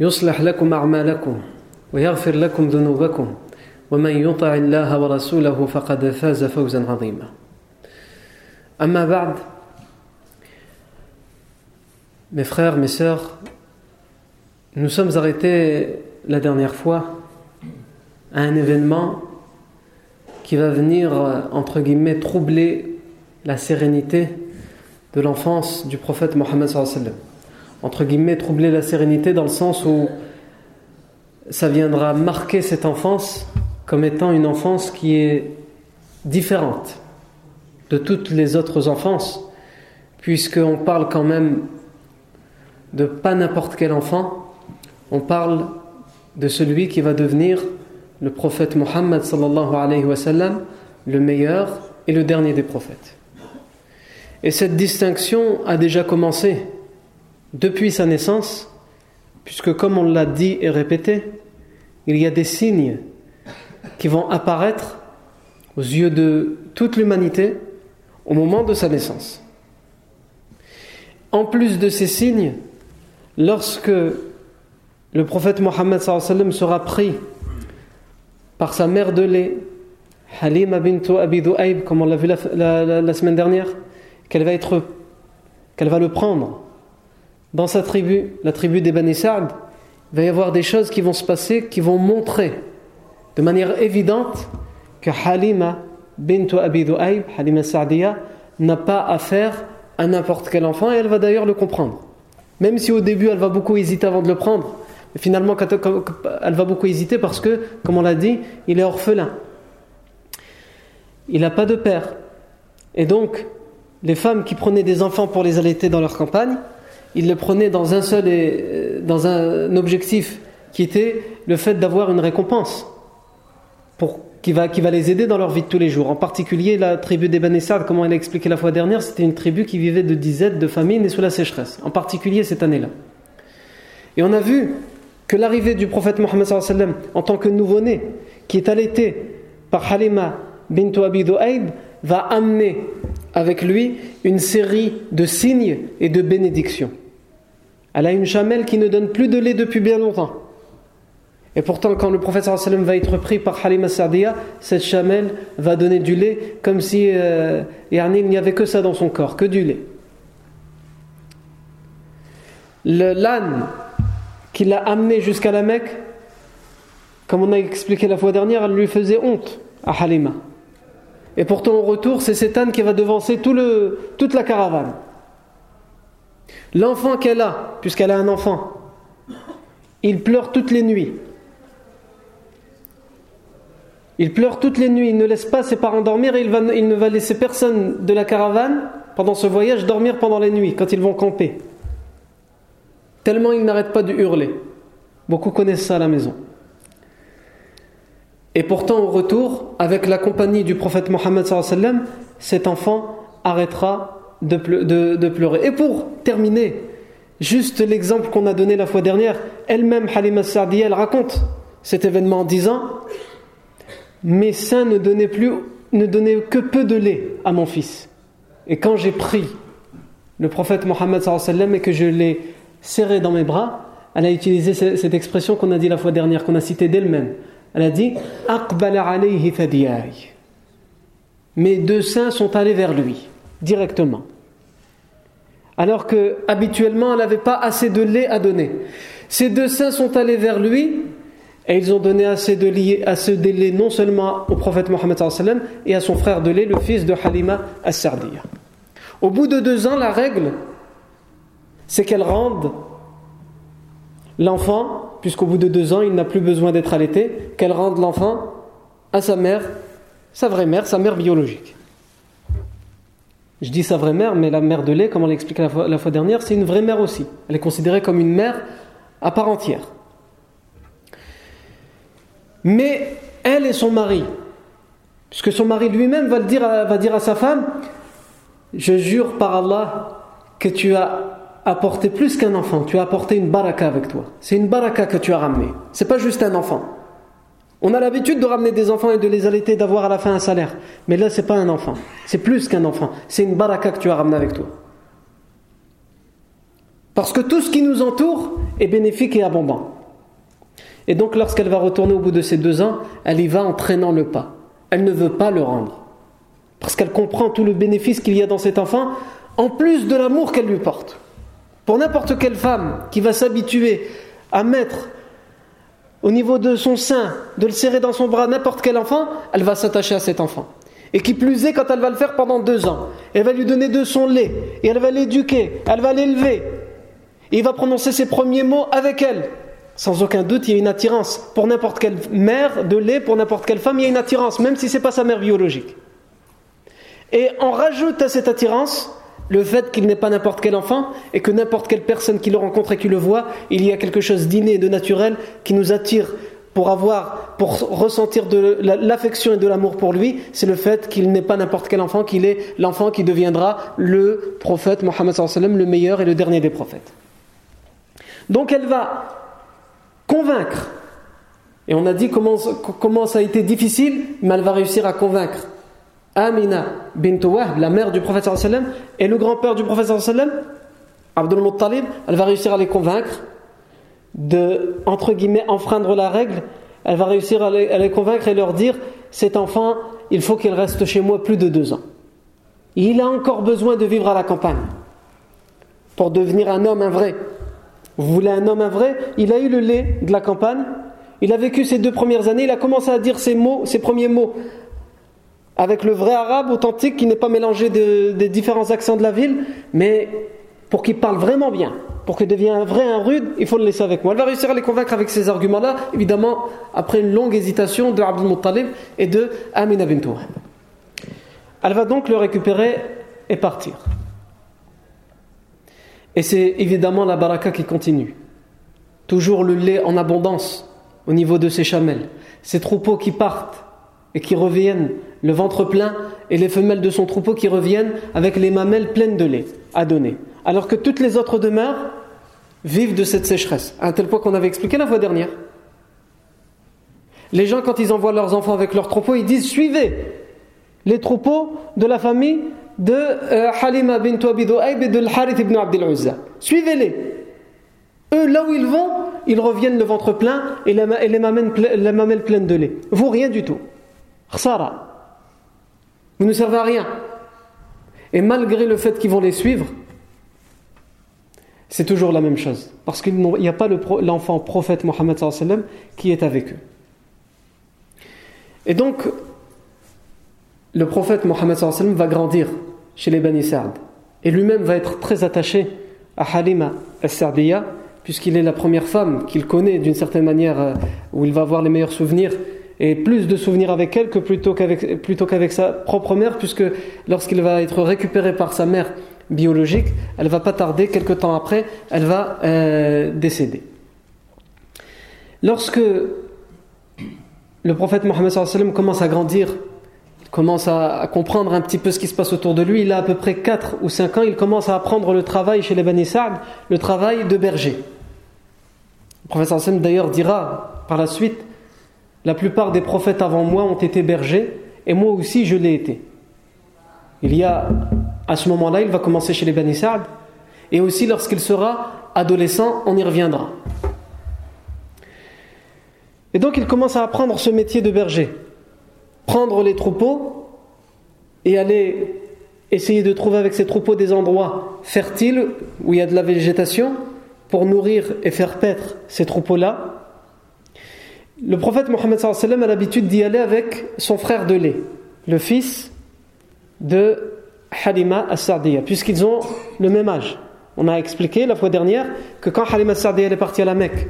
يصلح لكم أعمالكم ويغفر لكم ذنوبكم ومن يطع الله ورسوله فقد فاز فوزا عظيما أما بعد Mes frères, mes sœurs, nous sommes arrêtés la dernière fois à un événement qui va venir, entre guillemets, troubler la sérénité de l'enfance du prophète Mohammed sallallahu alayhi wa sallam. entre guillemets, troubler la sérénité dans le sens où ça viendra marquer cette enfance comme étant une enfance qui est différente de toutes les autres enfances, puisqu'on parle quand même de pas n'importe quel enfant, on parle de celui qui va devenir le prophète Mohammed sallallahu alayhi le meilleur et le dernier des prophètes. Et cette distinction a déjà commencé depuis sa naissance, puisque comme on l'a dit et répété, il y a des signes qui vont apparaître aux yeux de toute l'humanité au moment de sa naissance. En plus de ces signes, lorsque le prophète Mohammed sera pris par sa mère de lait, Halima bintu Abi Du'aib, comme on l'a vu la, la, la, semaine dernière, qu'elle va, être, qu'elle va le prendre dans sa tribu, la tribu des Bani Sa'd, il va y avoir des choses qui vont se passer qui vont montrer de manière évidente que Halima bintu Abi Du'aib, Halima Sa'diya, n'a pas affaire à n'importe quel enfant et elle va d'ailleurs le comprendre. Même si au début elle va beaucoup hésiter avant de le prendre, mais finalement elle va beaucoup hésiter parce que, comme on l'a dit, il est orphelin. Il n'a pas de père. Et donc, les femmes qui prenaient des enfants pour les allaiter dans leur campagne, ils le prenaient dans un seul et, dans un objectif qui était le fait d'avoir une récompense pour, qui, va, les aider dans leur vie de tous les jours. En particulier, la tribu des Banessad, comme on l'a expliqué la fois dernière, c'était une tribu qui vivait de dizaines de famine et sous la sécheresse. En particulier cette année-là. Et on a vu que l'arrivée du prophète Mohammed en tant que nouveau-né, qui est allaité par Halima bint Abi va amener avec lui une série de signes et de bénédictions. Elle a une chamelle qui ne donne plus de lait depuis bien longtemps. Et pourtant, quand le prophète sallam va être pris par Halima Sardiya, cette chamelle va donner du lait comme si euh, il n'y avait que ça dans son corps, que du lait. L'âne qui l'a amené jusqu'à la Mecque, comme on a expliqué la fois dernière, elle lui faisait honte à Halima. Et pourtant, au retour, c'est cet âne qui va devancer toute la caravane. L'enfant qu'elle a, puisqu'elle a un enfant, il pleure toutes les nuits. Il pleure toutes les nuits, il ne laisse pas ses parents dormir et il, ne va laisser personne de la caravane pendant ce voyage dormir pendant les nuits, quand ils vont camper. Tellement il n'arrête pas de hurler. Beaucoup connaissent ça à la maison. Et pourtant, au retour, avec la compagnie du prophète Mohammed, cet enfant arrêtera de, pleurer. Et pour terminer, juste l'exemple qu'on a donné la fois dernière, elle-même, Halima Sardi, elle raconte cet événement en disant Mes seins ne donnaient, plus, ne donnaient que peu de lait à mon fils. Et quand j'ai pris le prophète Mohammed et que je l'ai serré dans mes bras, elle a utilisé cette expression qu'on a dit la fois dernière, qu'on a citée d'elle-même. Elle a dit Mes deux seins sont allés vers lui, directement. Alors que habituellement, elle n'avait pas assez de lait à donner. Ses deux seins sont allés vers lui et ils ont donné assez de, lait, non seulement au prophète Mohammed et à son frère de lait, le fils de Halima as-Sardiya. Au bout de deux ans, la règle, c'est qu'elle rende l'enfant, puisqu'au bout de deux ans, il n'a plus besoin d'être allaité, qu'elle rende l'enfant à sa mère, sa vraie mère, sa mère biologique. Je dis sa vraie mère, mais la mère de lait, comme on l'a expliqué la fois dernière, c'est une vraie mère aussi. Elle est considérée comme une mère à part entière. Mais elle et son mari, puisque son mari lui-même va, dire va dire à sa femme Je jure par Allah que tu as apporté plus qu'un enfant, tu as apporté une baraka avec toi. C'est une baraka que tu as ramené. C'est pas juste un enfant. On a l'habitude de ramener des enfants et de les allaiter, d'avoir à la fin un salaire. Mais là, c'est pas un enfant. C'est plus qu'un enfant. C'est une baraka que tu as ramené avec toi. Parce que tout ce qui nous entoure est bénéfique et abondant. Et donc, lorsqu'elle va retourner au bout de ces deux ans, elle y va en traînant le pas. Elle ne veut pas le rendre. Parce qu'elle comprend tout le bénéfice qu'il y a dans cet enfant, en plus de l'amour qu'elle lui porte. Pour n'importe quelle femme qui va s'habituer à mettre au niveau de son sein, de le serrer dans son bras n'importe quel enfant, elle va s'attacher à cet enfant. Et qui plus est quand elle va le faire pendant deux ans. Elle va lui donner de son lait, et elle va l'éduquer, elle va l'élever. Et il va prononcer ses premiers mots avec elle. Sans aucun doute, il y a une attirance. Pour n'importe quelle mère de lait, pour n'importe quelle femme, il y a une attirance, même si ce n'est pas sa mère biologique. Et on rajoute à cette attirance le fait qu'il n'est pas n'importe quel enfant et que n'importe quelle personne qui le rencontre et qui le voit, il y a quelque chose d'inné et de naturel qui nous attire pour avoir, pour ressentir de l'affection et de l'amour pour lui, c'est le fait qu'il n'est pas n'importe quel enfant, qu'il est l'enfant qui deviendra le prophète Mohammed le meilleur et le dernier des prophètes. Donc elle va convaincre, et on a dit comment, comment ça a été difficile, mais elle va réussir à convaincre Amina bint la mère du prophète sallam, et le grand-père du prophète sallam, Abdul Muttalib, elle va réussir à les convaincre de, entre guillemets, enfreindre la règle. Elle va réussir à les, convaincre et leur dire cet enfant, il faut qu'il reste chez moi plus de deux ans. Il a encore besoin de vivre à la campagne pour devenir un homme, un vrai. Vous voulez un homme, un vrai? Il a eu le lait de la campagne. Il a vécu ces deux premières années. Il a commencé à dire ses mots, ses premiers mots avec le vrai arabe authentique qui n'est pas mélangé des différents accents de la ville, mais pour qu'il parle vraiment bien, pour qu'il devienne un vrai, un rude, il faut le laisser avec moi. Elle va réussir à les convaincre avec ces arguments-là, évidemment, après une longue hésitation de Abdul Muttalib et de Amina bint Elle va donc le récupérer et partir. Et c'est évidemment la baraka qui continue. Toujours le lait en abondance au niveau de ses chamelles. Ces troupeaux qui partent et qui reviennent le ventre plein et les femelles de son troupeau qui reviennent avec les mamelles pleines de lait à donner. Alors que toutes les autres demeures vivent de cette sécheresse, à tel point qu'on avait expliqué la fois dernière. Les gens, quand ils envoient leurs enfants avec leurs troupeaux, ils disent Suivez les troupeaux de la famille de euh, Halima bint Abi et de Harith ibn Abdel Uzza. Suivez-les. Eux, là où ils vont, ils reviennent le ventre plein et les mamelles pleines de lait. Vous, rien du tout. Khsara. Vous ne servez à rien. Et malgré le fait qu'ils vont les suivre, c'est toujours la même chose. Parce qu'il n'y a pas l'enfant prophète Mohammed qui est avec eux. Et donc, le prophète Mohammed va grandir chez les Bani Sa'd. Et lui-même va être très attaché à Halima al-Sardiya, puisqu'il est la première femme qu'il connaît d'une certaine manière, euh, où il va avoir les meilleurs souvenirs et plus de souvenirs avec elle que plutôt qu'avec, plutôt qu'avec sa propre mère, puisque lorsqu'il va être récupéré par sa mère biologique, elle va pas tarder, quelque temps après, elle va euh, décéder. Lorsque le prophète Mohammed commence à grandir, commence à, comprendre un petit peu ce qui se passe autour de lui, il a à peu près 4 ou 5 ans, il commence à apprendre le travail chez les Bani Sa'd, le travail de berger. Le prophète d'ailleurs dira par la suite la plupart des prophètes avant moi ont été bergers et moi aussi je l'ai été. Il y a, à ce moment-là, il va commencer chez les Bani et aussi lorsqu'il sera adolescent, on y reviendra. Et donc il commence à apprendre ce métier de berger. Prendre les troupeaux et aller essayer de trouver avec ces troupeaux des endroits fertiles où il y a de la végétation pour nourrir et faire paître ces troupeaux-là. Le prophète Mohammed a l'habitude d'y aller avec son frère de lait, le fils de Halima as-Sardiya, puisqu'ils ont le même âge. On a expliqué la fois dernière que quand Halima as-Sardiya est partie à la Mecque,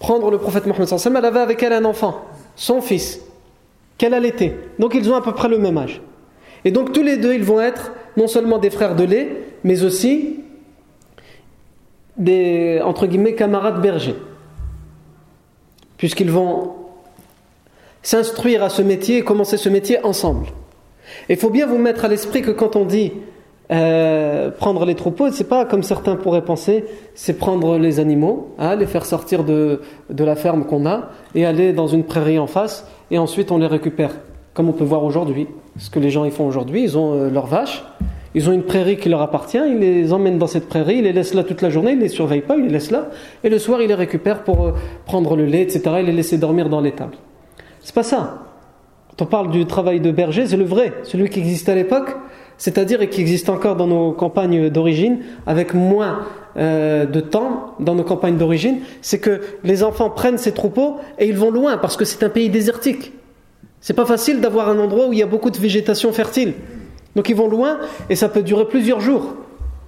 prendre le prophète Mohammed elle avait avec elle un enfant, son fils, qu'elle allaitait. Donc ils ont à peu près le même âge. Et donc tous les deux, ils vont être non seulement des frères de lait, mais aussi des, entre guillemets, camarades bergers. Puisqu'ils vont s'instruire à ce métier et commencer ce métier ensemble. Il faut bien vous mettre à l'esprit que quand on dit euh, prendre les troupeaux, c'est pas comme certains pourraient penser, c'est prendre les animaux, hein, les faire sortir de, la ferme qu'on a et aller dans une prairie en face et ensuite on les récupère, comme on peut voir aujourd'hui. Ce que les gens y font aujourd'hui, ils ont euh, leurs vaches, ils ont une prairie qui leur appartient, ils les emmènent dans cette prairie, ils les laissent là toute la journée, ils les surveillent pas, ils les laissent là, et le soir ils les récupèrent pour euh, prendre le lait, etc. et les laisser dormir dans l'étable. C'est pas ça. Quand on parle du travail de berger, c'est le vrai, celui qui existait à l'époque, c'est-à-dire et qui existe encore dans nos campagnes d'origine, avec moins euh, de temps dans nos campagnes d'origine, c'est que les enfants prennent ces troupeaux et ils vont loin parce que c'est un pays désertique. C'est pas facile d'avoir un endroit où il y a beaucoup de végétation fertile. Donc ils vont loin et ça peut durer plusieurs jours.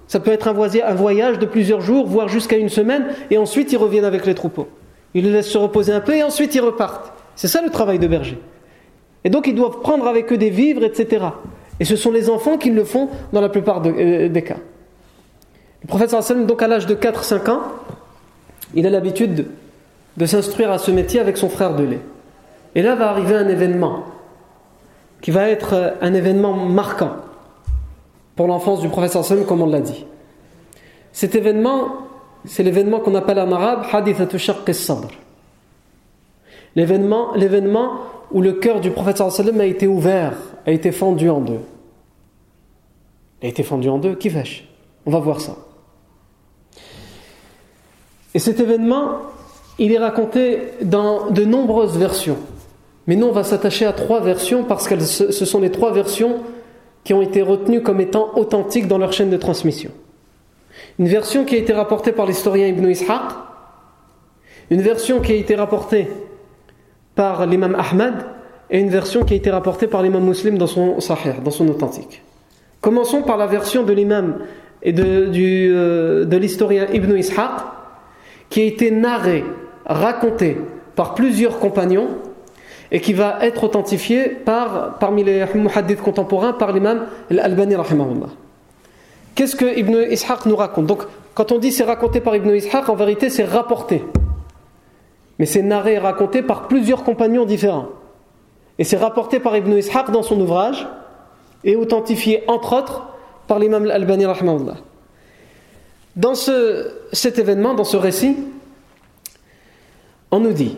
Ça peut être un voyage de plusieurs jours, voire jusqu'à une semaine, et ensuite ils reviennent avec les troupeaux. Ils les laissent se reposer un peu et ensuite ils repartent. C'est ça le travail de berger. Et donc ils doivent prendre avec eux des vivres, etc. Et ce sont les enfants qui le font dans la plupart euh, des cas. Le prophète sallam, donc à l'âge de 4-5 ans, il a l'habitude de s'instruire à ce métier avec son frère de lait. Et là va arriver un événement qui va être euh, un événement marquant pour l'enfance du prophète sallam, comme on l'a dit. Cet événement, c'est l'événement qu'on appelle en arabe hadithatu sadr. L'événement, l'événement où le cœur du prophète sallam a été ouvert, a été fendu en deux. Il a été fendu en deux, qui vache On va voir ça. Et cet événement, il est raconté dans de nombreuses versions. Mais nous, on va s'attacher à trois versions parce que ce sont les trois versions qui ont été retenues comme étant authentiques dans leur chaîne de transmission. Une version qui a été rapportée par l'historien Ibn Ishaq, une version qui a été rapportée par l'imam Ahmad et une version qui a été rapportée par l'imam Muslim dans son Sahih, dans son authentique. Commençons par la version de l'imam et de, euh, de l'historien Ibn Ishaq qui a été narrée, racontée par plusieurs compagnons et qui va être authentifié par, parmi les muhaddiths contemporains par l'imam Al-Albani Qu'est-ce que Ibn Ishaq nous raconte? Donc, quand on dit c'est raconté par Ibn Ishaq, en vérité c'est rapporté. Mais c'est narré et raconté par plusieurs compagnons différents. Et c'est rapporté par Ibn Ishaq dans son ouvrage et authentifié entre autres par l'imam Al-Albani Dans ce, cet événement, dans ce récit, on nous dit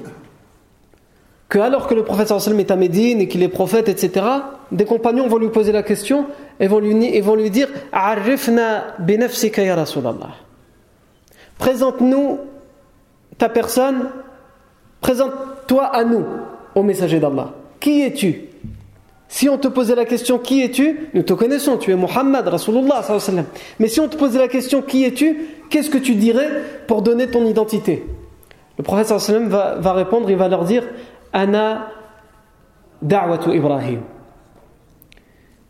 que alors que le prophète est à Médine et qu'il est prophète, etc., des compagnons vont lui poser la question et vont lui, et vont lui dire Présente-nous ta personne, présente-toi à nous, au messager d'Allah. Qui es-tu? Si on te posait la question qui es-tu? Nous te connaissons, tu es Muhammad, Rasulullah. Mais si on te posait la question qui es-tu? Qu'est-ce que tu dirais pour donner ton identité? Le prophète va, va répondre, il va leur dire أنا دعوة إبراهيم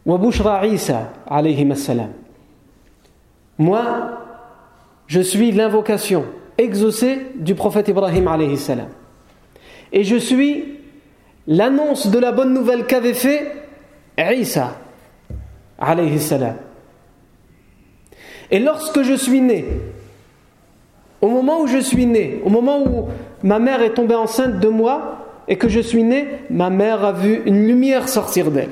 وبشرى عيسى عليهما السلام Moi, je suis l'invocation exaucée du prophète Ibrahim alayhi salam. Et je suis l'annonce de la bonne nouvelle qu'avait fait Isa alayhi salam. Et lorsque je suis né, au moment où je suis né, au moment où ma mère est tombée enceinte de moi, et que je suis né, ma mère a vu une lumière sortir d'elle,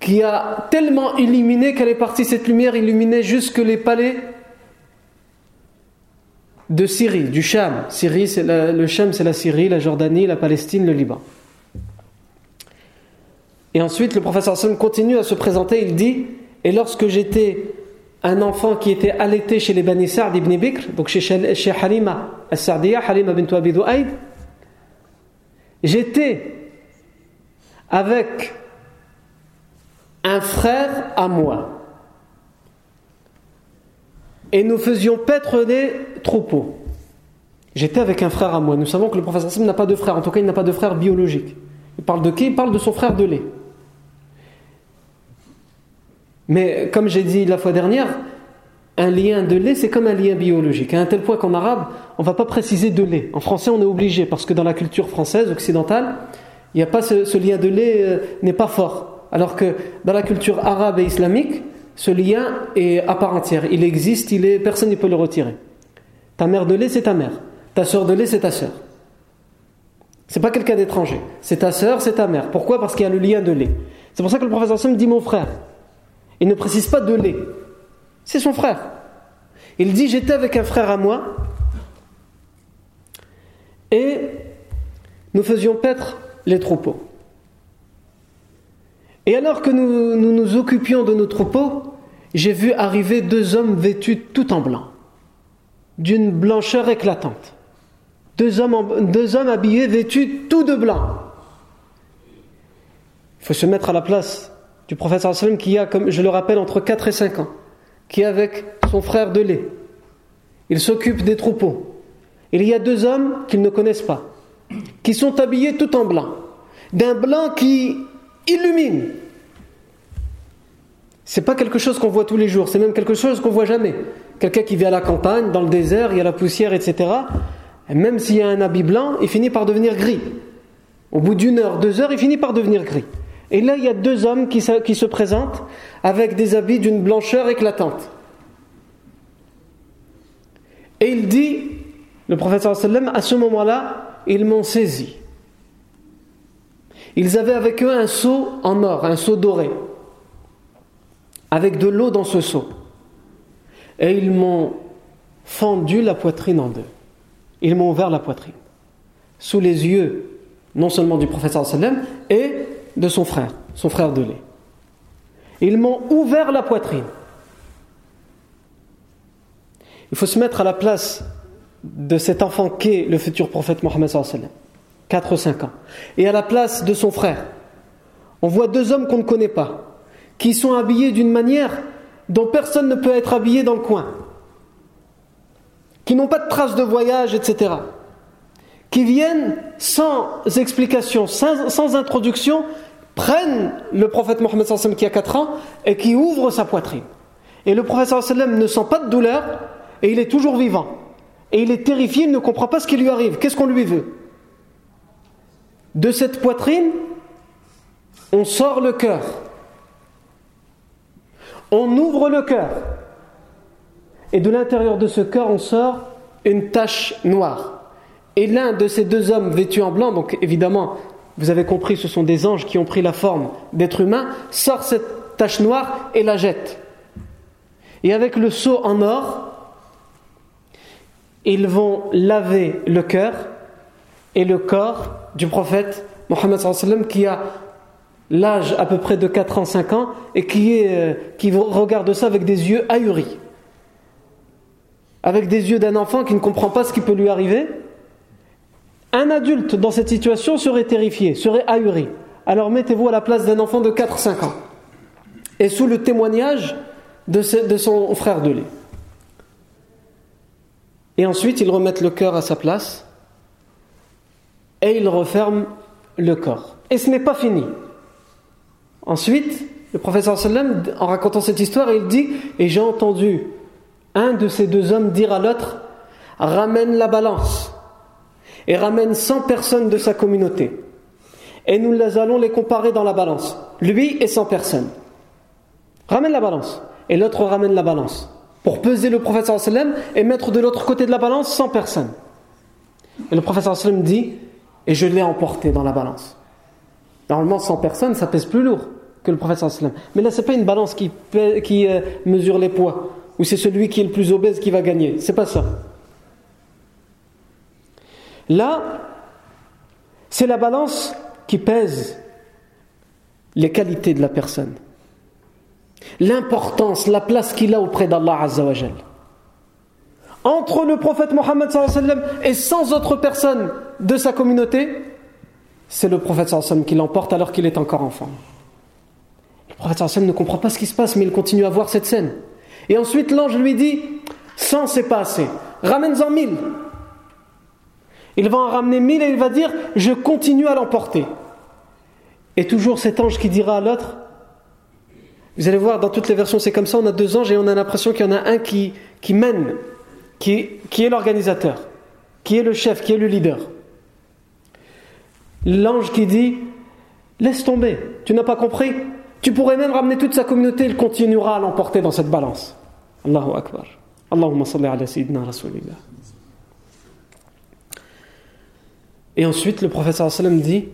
qui a tellement illuminé qu'elle est partie, cette lumière illuminait jusque les palais de Syrie, du Cham. Syrie, le Cham, c'est la Syrie, la Jordanie, la Palestine, le Liban. Et ensuite, le professeur Hassan continue à se présenter, il dit Et lorsque j'étais un enfant qui était allaité chez les Bani Sa'd ibn Bikr, donc chez, chez Halima al-Sa'diya, Halima bint Abi J'étais avec un frère à moi. Et nous faisions paître des troupeaux. J'étais avec un frère à moi. Nous savons que le professeur Hassan n'a pas de frère. En tout cas, il n'a pas de frère biologique. Il parle de qui? Il parle de son frère de lait. Mais comme j'ai dit la fois dernière, un lien de lait, c'est comme un lien biologique. À un tel point qu'en arabe, on ne va pas préciser de lait. En français, on est obligé, parce que dans la culture française, occidentale, ce, lien de lait euh, n'est pas fort. Alors que dans la culture arabe et islamique, ce lien est à part entière. Il existe, il est, personne ne peut le retirer. Ta mère de lait, c'est ta mère. Ta soeur de lait, c'est ta soeur. C'est pas quelqu'un d'étranger. C'est ta soeur, c'est ta mère. Pourquoi? Parce qu'il y a le lien de lait. C'est pour ça que le professeur Sam dit mon frère. Il ne précise pas de lait. C'est son frère. Il dit J'étais avec un frère à moi et nous faisions paître les troupeaux. Et alors que nous, nous, occupions de nos troupeaux, j'ai vu arriver deux hommes vêtus tout en blanc, d'une blancheur éclatante. Deux hommes, habillés, vêtus tout de blanc. Il faut se mettre à la place du prophète sallam qui a, comme je le rappelle, entre 4 et 5 ans, qui est avec son frère de lait. Il s'occupe des troupeaux. Il y a deux hommes qu'ils ne connaissent pas, qui sont habillés tout en blanc, d'un blanc qui illumine. C'est pas quelque chose qu'on voit tous les jours, c'est même quelque chose qu'on voit jamais. Quelqu'un qui vit à la campagne, dans le désert, il y a la poussière, etc. Et même s'il y a un habit blanc, il finit par devenir gris. Au bout d'une heure, deux heures, il finit par devenir gris. Et là, il y a deux hommes qui se, présentent avec des habits d'une blancheur éclatante. Et il dit, le prophète sallam, à ce moment-là, ils m'ont saisi. Ils avaient avec eux un seau en or, un seau doré, avec de l'eau dans ce seau. Et ils m'ont fendu la poitrine en deux. Ils m'ont ouvert la poitrine, sous les yeux non seulement du prophète sallam, et de son frère, son frère de lait. Ils m'ont ouvert la poitrine. Il faut se mettre à la place de cet enfant qu'est le futur prophète Mohammed 4 ou 5 ans, et à la place de son frère. On voit deux hommes qu'on ne connaît pas, qui sont habillés d'une manière dont personne ne peut être habillé dans le coin, qui n'ont pas de traces de voyage, etc qui viennent sans explication, sans, introduction, prennent le prophète Mohammed qui a 4 ans et qui ouvrent sa poitrine. Et le prophète ne sent pas de douleur et il est toujours vivant. Et il est terrifié, il ne comprend pas ce qui lui arrive. Qu'est-ce qu'on lui veut? De cette poitrine, on sort le cœur. On ouvre le cœur. Et de l'intérieur de ce cœur, on sort une tache noire. Et l'un de ces deux hommes vêtus en blanc, donc évidemment, vous avez compris, ce sont des anges qui ont pris la forme d'êtres humains, sort cette tache noire et la jette. Et avec le seau en or, ils vont laver le cœur et le corps du prophète Mohammed qui a l'âge à peu près de 4 ans, 5 ans et qui, euh, qui regarde ça avec des yeux ahuris. Avec des yeux d'un enfant qui ne comprend pas ce qui peut lui arriver un adulte dans cette situation serait terrifié, serait ahuri. Alors mettez-vous à la place d'un enfant de 4-5 ans. Et sous le témoignage de, son frère de lait. Et ensuite, ils remettent le cœur à sa place et ils referment le corps. Et ce n'est pas fini. Ensuite, le professeur sallam, en racontant cette histoire, il dit Et j'ai entendu un de ces deux hommes dire à l'autre Ramène la balance et ramène 100 personnes de sa communauté. Et nous les allons les comparer dans la balance. Lui et 100 personnes. Ramène la balance. Et l'autre ramène la balance. Pour peser le professeur sallam et mettre de l'autre côté de la balance 100 personnes. Et le professeur sallam dit Et je l'ai emporté dans la balance. Normalement, 100 personnes, ça pèse plus lourd que le professeur sallam. Mais là, ce n'est pas une balance qui, qui euh, mesure les poids. Ou c'est celui qui est le plus obèse qui va gagner. C'est pas ça. Là, c'est la balance qui pèse les qualités de la personne, l'importance, la place qu'il a auprès d'Allah Azzawajal. Entre le prophète Mohammed et sans autres personnes de sa communauté, c'est le prophète qui l'emporte alors qu'il est encore enfant. Le prophète ne comprend pas ce qui se passe, mais il continue à voir cette scène. Et ensuite, l'ange lui dit 100 c'est pas assez, ramène-en 1000. Il va en ramener 1000 et il va dire Je continue à l'emporter. Et toujours cet ange qui dira à l'autre Vous allez voir, dans toutes les versions, c'est comme ça on a deux anges et on a l'impression qu'il y en a un qui, qui mène, qui, qui est l'organisateur, qui est le chef, qui est le leader. L'ange qui dit Laisse tomber, tu n'as pas compris? Tu pourrais même ramener toute sa communauté, il continuera à l'emporter dans cette balance. Allahu Akbar. Allahumma salli ala rasulillah. Et ensuite, le prophète sallam dit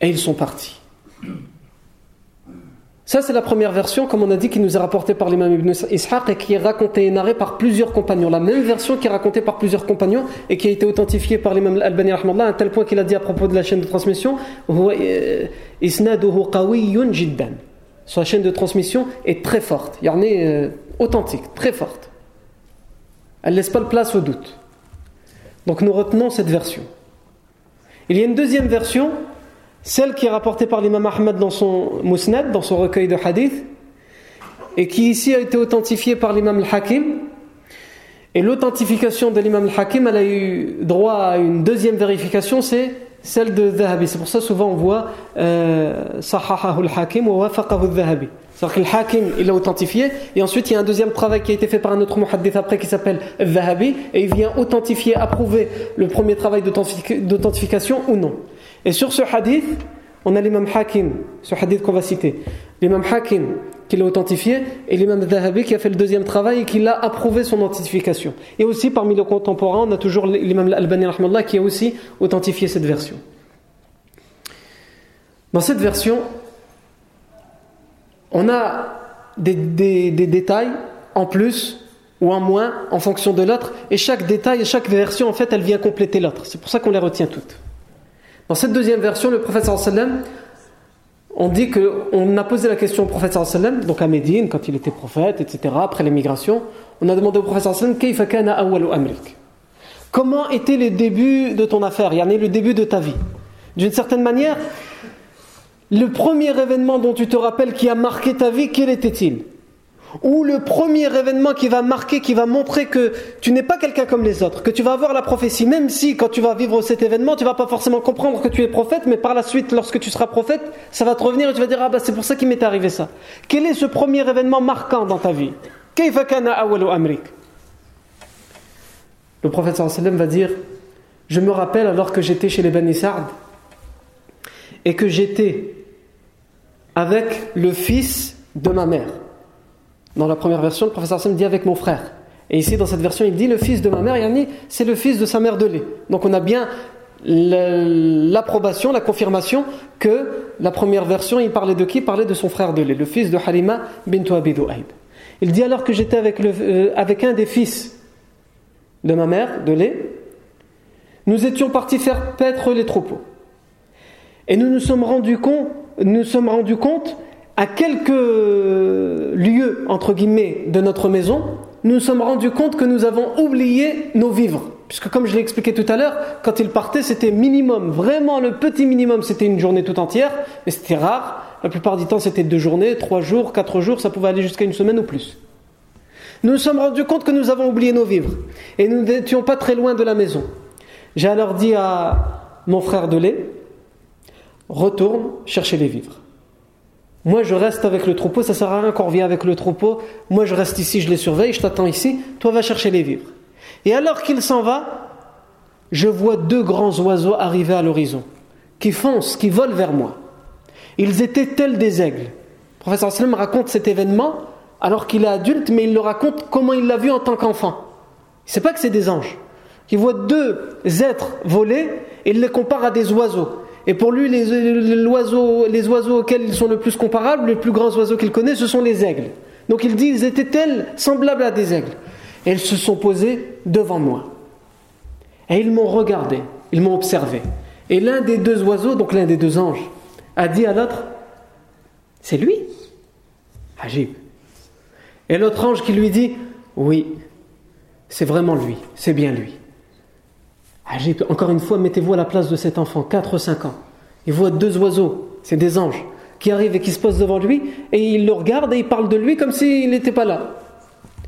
Et ils sont partis. Ça, c'est la première version, comme on a dit, qui nous est rapportée par l'imam Ibn Ishaq et qui est racontée et narrée par plusieurs compagnons. La même version qui est racontée par plusieurs compagnons et qui a été authentifiée par l'imam Al-Bani à tel point qu'il a dit à propos de la chaîne de transmission euh, Sa chaîne de transmission est très forte, il y en est authentique, très forte. Elle ne laisse pas de place au doute. Donc nous retenons cette version. Il y a une deuxième version, celle qui est rapportée par l'imam Ahmad dans son Musnad, dans son recueil de hadith, et qui ici a été authentifiée par l'imam al-Hakim. Et l'authentification de l'imam al-Hakim, elle a eu droit à une deuxième vérification, c'est celle de Zahabi. C'est pour ça souvent on voit euh, Sahahahu al-Hakim wa wafaqahu al-Zahabi. C'est-à-dire que le Hakim, il l'a authentifié, et ensuite il y a un deuxième travail qui a été fait par un autre muhaddith après qui s'appelle Zahabi, et il vient authentifier, approuver le premier travail d'authentification ou non. Et sur ce hadith, on a l'imam Hakim, ce hadith qu'on va citer, l'imam Hakim qui l'a authentifié, et l'imam Zahabi qui a fait le deuxième travail et qui l'a approuvé son authentification. Et aussi parmi les contemporains, on a toujours l'imam Al-Albani qui a aussi authentifié cette version. Dans cette version, on a des, détails en plus ou en moins en fonction de l'autre, et chaque détail et chaque version, en fait, elle vient compléter l'autre. C'est pour ça qu'on les retient toutes. Dans cette deuxième version, le prophète sallam, on dit qu'on a posé la question au prophète sallam, donc à Médine, quand il était prophète, etc., après l'émigration, on a demandé au prophète sallam, Comment étaient les débuts de ton affaire, y en a le début de ta vie D'une certaine manière, le premier événement dont tu te rappelles qui a marqué ta vie, quel était-il? Ou le premier événement qui va marquer, qui va montrer que tu n'es pas quelqu'un comme les autres, que tu vas avoir la prophétie, même si quand tu vas vivre cet événement, tu vas pas forcément comprendre que tu es prophète, mais par la suite, lorsque tu seras prophète, ça va te revenir et tu vas dire ah bah c'est pour ça qu'il m'est arrivé ça. Quel est ce premier événement marquant dans ta vie? Le prophète va dire je me rappelle alors que j'étais chez les Bani Sa'd et que j'étais avec le fils de ma mère. Dans la première version, le professeur Sam dit avec mon frère. Et ici, dans cette version, il dit le fils de ma mère, Yani, c'est le fils de sa mère de lait. Donc on a bien l'approbation, la confirmation que la première version, il parlait de qui? Il parlait de son frère de lait, le fils de Halima bint Abi Il dit alors que j'étais avec, euh, avec un des fils de ma mère de lait, nous étions partis faire paître les troupeaux. Et nous nous sommes rendus compte nous sommes rendus compte, à quelques lieux, entre guillemets, de notre maison, nous nous sommes rendus compte que nous avons oublié nos vivres. Puisque comme je l'ai expliqué tout à l'heure, quand ils partaient, c'était minimum, vraiment le petit minimum, c'était une journée tout entière, mais c'était rare. La plupart du temps, c'était deux journées, trois jours, quatre jours, ça pouvait aller jusqu'à une semaine ou plus. Nous nous sommes rendus compte que nous avons oublié nos vivres. Et nous n'étions pas très loin de la maison. J'ai alors dit à mon frère de lait, retourne chercher les vivres. Moi, je reste avec le troupeau, ça sert à rien qu'on revienne avec le troupeau. Moi, je reste ici, je les surveille, je t'attends ici. Toi, va chercher les vivres. Et alors qu'il s'en va, je vois deux grands oiseaux arriver à l'horizon, qui foncent, qui volent vers moi. Ils étaient tels des aigles. Le professeur Salem raconte cet événement alors qu'il est adulte, mais il le raconte comment il l'a vu en tant qu'enfant. Il ne sait pas que c'est des anges. Il voit deux êtres voler et il les compare à des oiseaux. Et pour lui, les, oiseaux auxquels ils sont le plus comparables, les plus grands oiseaux qu'il connaît, ce sont les aigles. Donc il dit, ils étaient tels, semblables à des aigles? Et ils se sont posés devant moi. Et ils m'ont regardé, ils m'ont observé. Et l'un des deux oiseaux, donc l'un des deux anges, a dit à l'autre, c'est lui Agib. Et l'autre ange qui lui dit, oui, c'est vraiment lui, c'est bien lui. Encore une fois, mettez-vous à la place de cet enfant, 4 ou 5 ans. Il voit deux oiseaux, c'est des anges, qui arrivent et qui se posent devant lui, et il le regarde et il parle de lui comme s'il n'était pas là.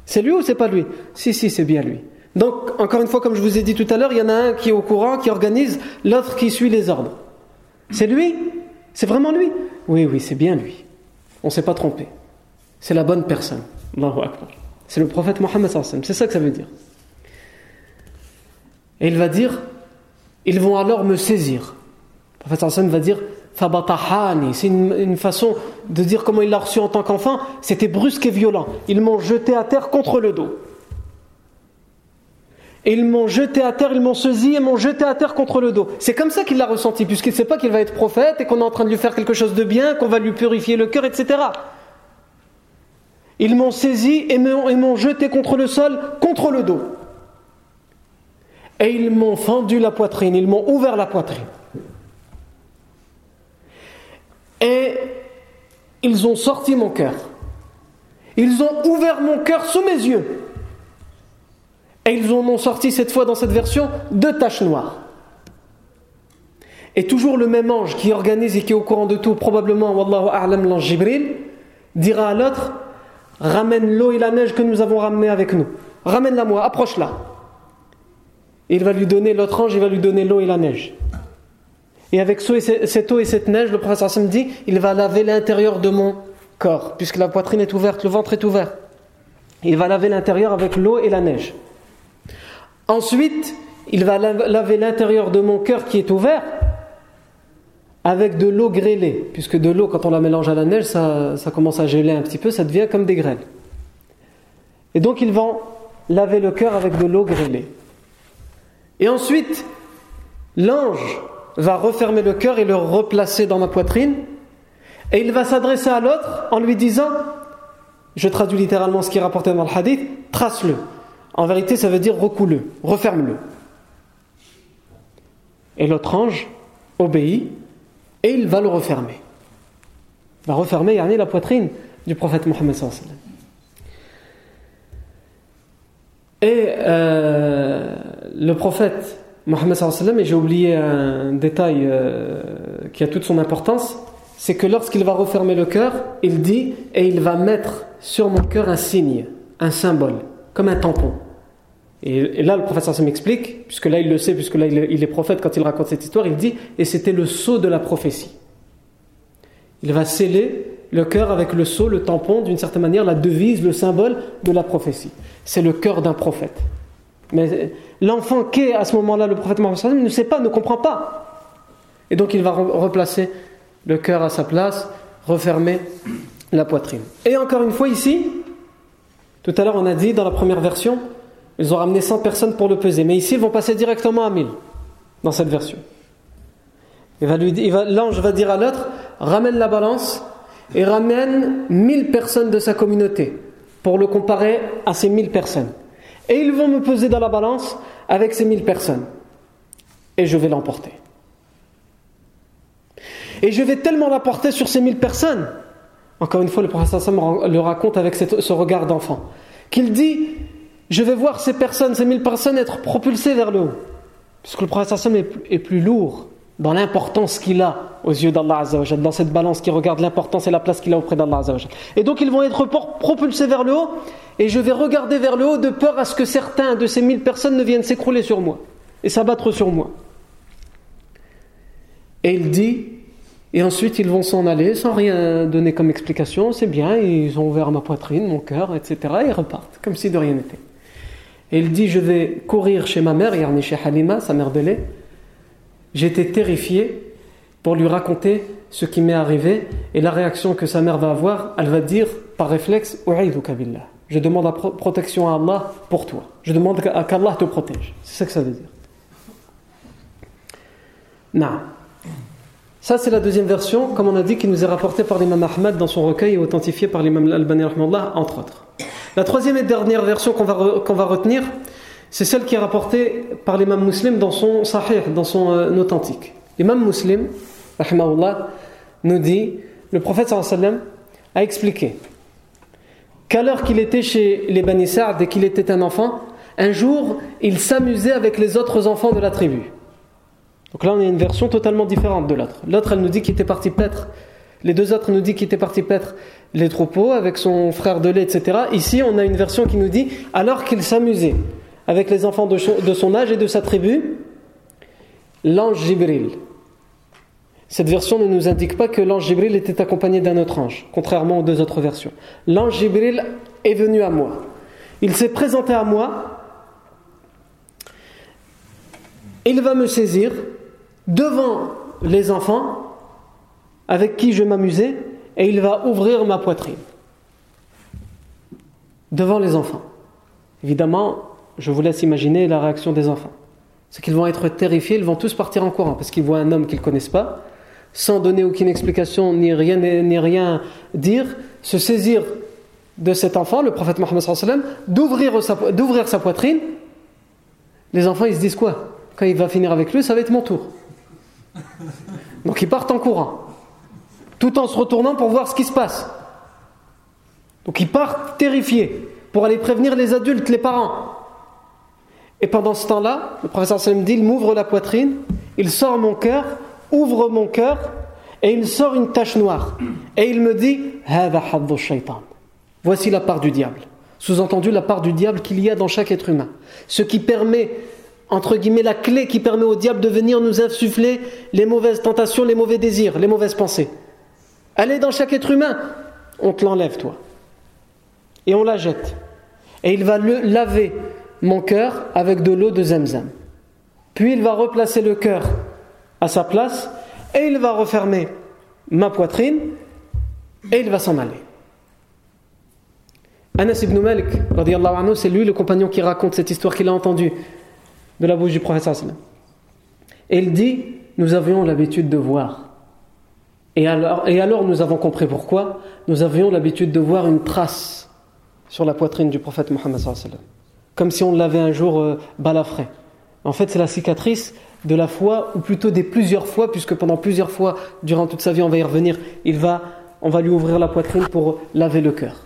C'est lui ou c'est pas lui? Si, si, c'est bien lui. Donc, encore une fois, comme je vous ai dit tout à l'heure, il y en a un qui est au courant, qui organise, l'autre qui suit les ordres. C'est lui? C'est vraiment lui? Oui, oui, c'est bien lui. On ne s'est pas trompé. C'est la bonne personne. C'est le prophète Mohammed c'est ça que ça veut dire. Et il va dire, ils vont alors me saisir. Le prophète va dire, c'est une, façon de dire comment il l'a reçu en tant qu'enfant, c'était brusque et violent. Ils m'ont jeté à terre contre le dos. Et ils m'ont jeté à terre, ils m'ont saisi et m'ont jeté à terre contre le dos. C'est comme ça qu'il l'a ressenti, puisqu'il ne sait pas qu'il va être prophète et qu'on est en train de lui faire quelque chose de bien, qu'on va lui purifier le cœur, etc. Ils m'ont saisi et m'ont jeté contre le sol, contre le dos. Et ils m'ont fendu la poitrine, ils m'ont ouvert la poitrine. Et ils ont sorti mon cœur. Ils ont ouvert mon cœur sous mes yeux. Et ils en ont sorti cette fois dans cette version deux taches noires. Et toujours le même ange qui organise et qui est au courant de tout, probablement, Wallahu a'lam, l'ange Jibril, dira à l'autre Ramène l'eau et la neige que nous avons ramenée avec nous. Ramène-la moi, approche-la. Il va lui donner, l'autre ange, il va lui donner l'eau et la neige. Et avec cette eau et cette neige, le prophète me dit il va laver l'intérieur de mon corps, puisque la poitrine est ouverte, le ventre est ouvert. Il va laver l'intérieur avec l'eau et la neige. Ensuite, il va laver l'intérieur de mon cœur qui est ouvert avec de l'eau grêlée, puisque de l'eau, quand on la mélange à la neige, ça, ça, commence à geler un petit peu, ça devient comme des grêles. Et donc, ils vont laver le cœur avec de l'eau grêlée. Et ensuite, l'ange va refermer le cœur et le replacer dans ma poitrine, et il va s'adresser à l'autre en lui disant, je traduis littéralement ce qui est rapporté dans le hadith, trace-le. En vérité, ça veut dire recoule-le, referme-le. Et l'autre ange obéit et il va le refermer. Il va refermer yani, la poitrine du prophète Mohammed. Et euh, le prophète Mohammed, et j'ai oublié un détail euh, qui a toute son importance, c'est que lorsqu'il va refermer le cœur, il dit et il va mettre sur mon cœur un signe, un symbole, comme un tampon. Et, là, le professeur m'explique, puisque là il le sait, puisque là il est prophète quand il raconte cette histoire, il dit et c'était le sceau de la prophétie. Il va sceller le cœur avec le sceau, le tampon, d'une certaine manière, la devise, le symbole de la prophétie. C'est le cœur d'un prophète. Mais l'enfant qu'est à ce moment-là le prophète Mohammed ne sait pas, ne comprend pas. Et donc il va replacer le cœur à sa place, refermer la poitrine. Et encore une fois ici, tout à l'heure on a dit dans la première version, ils ont ramené 100 personnes pour le peser. Mais ici, ils vont passer directement à 1000 dans cette version. L'ange va dire à l'autre ramène la balance et ramène 1000 personnes de sa communauté pour le comparer à ces 1000 personnes. Et ils vont me peser dans la balance avec ces 1000 personnes. Et je vais l'emporter. Et je vais tellement l'emporter sur ces 1000 personnes. Encore une fois, le Sam le raconte avec ce regard d'enfant. Qu'il dit je vais voir ces personnes, ces mille personnes être propulsées vers le haut. Puisque le prophète est plus lourd dans l'importance qu'il a aux yeux d'Allah Azzawajal, dans cette balance qui regarde l'importance et la place qu'il a auprès d'Allah Azzawajal. Et donc ils vont être propulsés vers le haut, et je vais regarder vers le haut de peur à ce que certains de ces mille personnes ne viennent s'écrouler sur moi et s'abattre sur moi. Et il dit, et ensuite ils vont s'en aller sans rien donner comme explication, c'est bien, ils ont ouvert ma poitrine, mon cœur, etc. Et ils repartent, comme si de rien n'était. Et il dit Je vais courir chez ma mère, Yarni chez Halima, sa mère de lait. J'étais terrifié pour lui raconter ce qui m'est arrivé et la réaction que sa mère va avoir. Elle va dire par réflexe Je demande la protection à Allah pour toi. Je demande qu'Allah te protège. C'est ça que ça veut dire. Ça, c'est la deuxième version, comme on a dit, qui nous est rapportée par l'imam Ahmad dans son recueil et authentifiée par l'imam Al-Albani, entre autres. La troisième et dernière version qu'on va, va retenir, c'est celle qui est rapportée par l'imam muslim dans son sahih, dans son euh, authentique. L'imam muslim, nous dit, le prophète sallam a expliqué qu'à l'heure qu'il était chez les Bani Sa'd et qu'il était un enfant, Un jour, il s'amusait avec les autres enfants de la tribu. Donc là, on a une version totalement différente de l'autre. L'autre, elle nous dit qu'il était parti paître. Les deux autres nous disent qu'il était parti paître les troupeaux avec son frère de lait, etc. Ici, on a une version qui nous dit alors qu'il s'amusait avec les enfants de son âge et de sa tribu, l'ange Jibril. Cette version ne nous indique pas que l'ange Jibril était accompagné d'un autre ange, contrairement aux deux autres versions. L'ange Jibril est venu à moi. Il s'est présenté à moi. Il va me saisir devant les enfants avec qui je m'amusais et il va ouvrir ma poitrine devant les enfants. Évidemment, je vous laisse imaginer la réaction des enfants. C'est qu'ils vont être terrifiés, ils vont tous partir en courant parce qu'ils voient un homme qu'ils ne connaissent pas, sans donner aucune explication ni rien, ni rien dire, se saisir de cet enfant, le prophète Mohammed d'ouvrir sa, d'ouvrir sa poitrine. Les enfants, ils se disent quoi? Quand il va finir avec lui, ça va être mon tour. Donc ils partent en courant, tout en se retournant pour voir ce qui se passe. Donc ils partent terrifiés pour aller prévenir les adultes, les parents. Et pendant ce temps-là, le professeur Salem dit, il m'ouvre la poitrine, il sort mon cœur, ouvre mon cœur, et il sort une tache noire. Et il me dit, voici la part du diable. Sous-entendu, la part du diable qu'il y a dans chaque être humain. Ce qui permet, entre guillemets, la clé qui permet au diable de venir nous insuffler les mauvaises tentations, les mauvais désirs, les mauvaises pensées. Elle est dans chaque être humain. On te l'enlève, toi. Et on la jette. Et il va le laver mon cœur avec de l'eau de Zemzem. Puis il va replacer le cœur à sa place et il va refermer ma poitrine et il va s'en aller. Anas ibn Malik, c'est lui le compagnon qui raconte cette histoire qu'il a entendue de la bouche du professeur. Et il dit Nous avions l'habitude de voir. Et alors, et alors nous avons compris pourquoi. Nous avions l'habitude de voir une trace sur la poitrine du prophète Mohammed comme si on l'avait un jour euh, balafré. En fait, c'est la cicatrice de la foi, ou plutôt des plusieurs fois, puisque pendant plusieurs fois, durant toute sa vie, on va y revenir, il va, on va lui ouvrir la poitrine pour laver le cœur.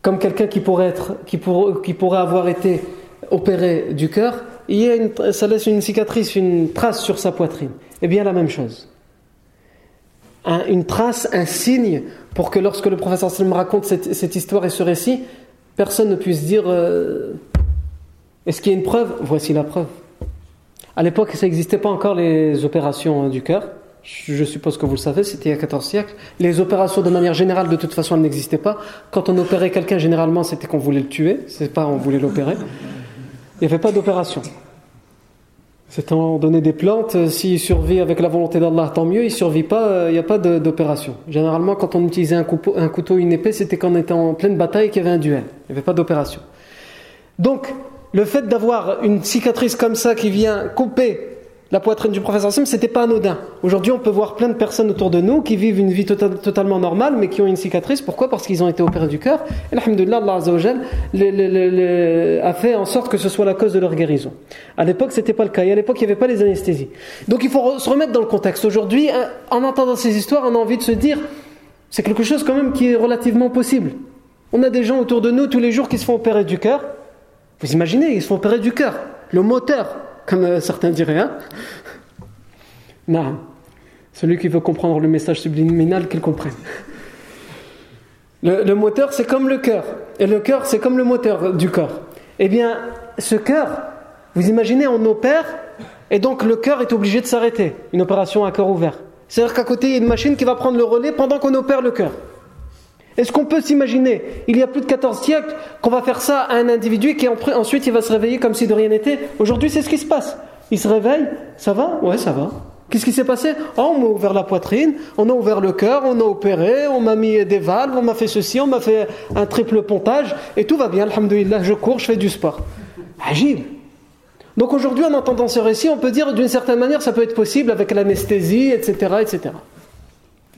Comme quelqu'un qui pourrait être, qui, pourrait avoir été opéré du cœur, il y a ça laisse une cicatrice, une trace sur sa poitrine. Eh bien, la même chose. une trace, un signe, pour que lorsque le professeur Sallam raconte cette, cette histoire et ce récit, personne ne puisse dire euh, est-ce qu'il y a une preuve? Voici la preuve. À l'époque, ça n'existait pas encore les opérations du cœur. Je suppose que vous le savez, c'était il y a 14 siècles. Les opérations, de manière générale, de toute façon, elles n'existaient pas. Quand on opérait quelqu'un, généralement, c'était qu'on voulait le tuer. C'est pas on voulait l'opérer. Il n'y avait pas d'opération. C'est on donnait des plantes, euh, s'il survit avec la volonté d'Allah, tant mieux, il survit pas, euh, il n'y a pas d'opération. Généralement, quand on utilisait un, couteau, un couteau une épée, c'était quand on était en pleine bataille qu'il y avait un duel. Il n'y avait pas d'opération. Donc, le fait d'avoir une cicatrice comme ça qui vient couper la poitrine du professeur Sim, c'était pas anodin. Aujourd'hui, on peut voir plein de personnes autour de nous qui vivent une vie tota-, totalement normale, mais qui ont une cicatrice. Pourquoi? Parce qu'ils ont été opérés du cœur. Et alhamdoulilah, Allah a fait en sorte que ce soit la cause de leur guérison. À l'époque, c'était pas le cas. Et à l'époque, il n'y avait pas les anesthésies. Donc, il faut se remettre dans le contexte. Aujourd'hui, en entendant ces histoires, on a envie de se dire, c'est quelque chose quand même qui est relativement possible. On a des gens autour de nous tous les jours qui se font opérer du cœur. Vous imaginez, ils se font opérer du cœur, le moteur comme euh, certains diraient. Hein non. Celui qui veut comprendre le message subliminal, qu'il comprenne. Le, moteur, c'est comme le cœur. Et le cœur, c'est comme le moteur du corps. Eh bien, ce cœur, vous imaginez, on opère, et donc le cœur est obligé de s'arrêter. Une opération à cœur ouvert. C'est-à-dire qu'à côté, il y a une machine qui va prendre le relais pendant qu'on opère le cœur. Est-ce qu'on peut s'imaginer, il y a plus de 14 siècles, qu'on va faire ça à un individu qui ensuite il va se réveiller comme si de rien n'était? Aujourd'hui, c'est ce qui se passe. Il se réveille, ça va? Ouais, ça va. Qu'est-ce qui s'est passé? Oh, On m'a ouvert la poitrine, on a ouvert le cœur, on a opéré, on m'a mis des valves, on m'a fait ceci, on m'a fait un triple pontage, et tout va bien, alhamdoulilah, je cours, je fais du sport. Agile. Donc aujourd'hui, en entendant ce récit, on peut dire d'une certaine manière, ça peut être possible avec l'anesthésie, etc., etc.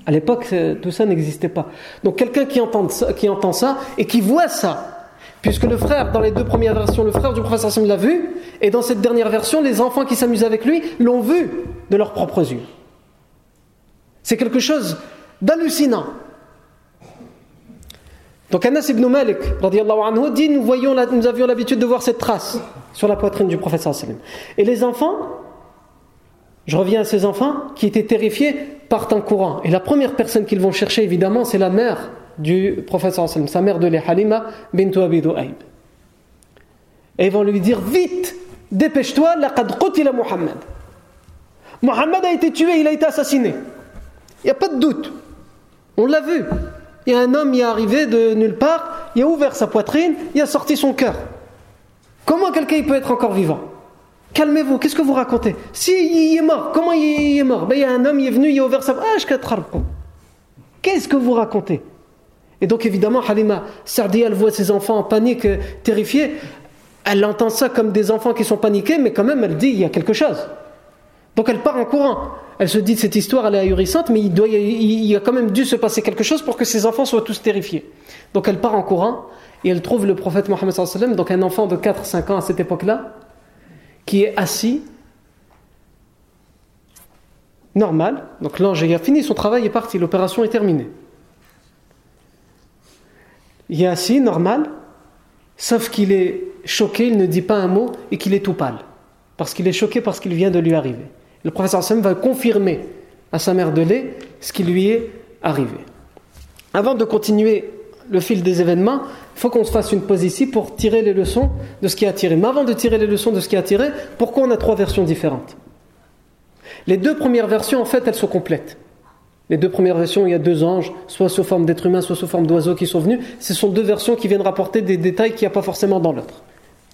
À l'époque, tout ça n'existait pas. Donc quelqu'un qui entend, ça, qui entend ça et qui voit ça, puisque le frère, dans les deux premières versions, le frère du professeur Hassan l'a vu, et dans cette dernière version, les enfants qui s'amusent avec lui l'ont vu de leurs propres yeux. C'est quelque chose d'hallucinant. Donc Anas ibn Malik anhu, dit nous, voyons nous avions l'habitude de voir cette trace sur la poitrine du prophète sallam. Et les enfants, je reviens à ces enfants qui étaient terrifiés, partent en courant. Et la première personne qu'ils vont chercher évidemment c'est la mère du sallam, sa mère de Halima bint Abi. Et ils vont lui dire vite, dépêche-toi, laqad qutila Muhammad. Muhammad a été tué, il a été assassiné. Il n'y a pas de doute. On l'a vu. Il y a un homme, il est arrivé de nulle part, il a ouvert sa poitrine, il a sorti son cœur. Comment quelqu'un peut être encore vivant? Calmez-vous, qu'est-ce que vous racontez? Si il est mort, comment il est mort? Ben, Il y a un homme, il est venu, il a ouvert sa poitrine. Qu'est-ce que vous racontez? Et donc évidemment, Halima Sardi, elle voit ses enfants en panique, euh, terrifiés. Elle entend ça comme des enfants qui sont paniqués, mais quand même, elle dit il y a quelque chose. Donc elle part en courant. Elle se dit cette histoire elle est ahurissante, mais il, doit, il, a quand même dû se passer quelque chose pour que ses enfants soient tous terrifiés. Donc elle part en courant et elle trouve le prophète Mohammed donc un enfant de 4-5 ans à cette époque-là, qui est assis, normal. Donc l'ange a fini son travail, est parti, l'opération est terminée. Il est assis, normal, sauf qu'il est choqué, il ne dit pas un mot et qu'il est tout pâle. Parce qu'il est choqué parce qu'il vient de lui arriver le professeur Sam va confirmer à sa mère de lait ce qui lui est arrivé. Avant de continuer le fil des événements, il faut qu'on se fasse une pause ici pour tirer les leçons de ce qui a tiré. Mais avant de tirer les leçons de ce qui a tiré, pourquoi on a trois versions différentes? Les deux premières versions, en fait, elles sont complètes. Les deux premières versions, il y a deux anges, soit sous forme d'êtres humains, soit sous forme d'oiseaux qui sont venus. Ce sont deux versions qui viennent rapporter des détails qu'il n'y a pas forcément dans l'autre.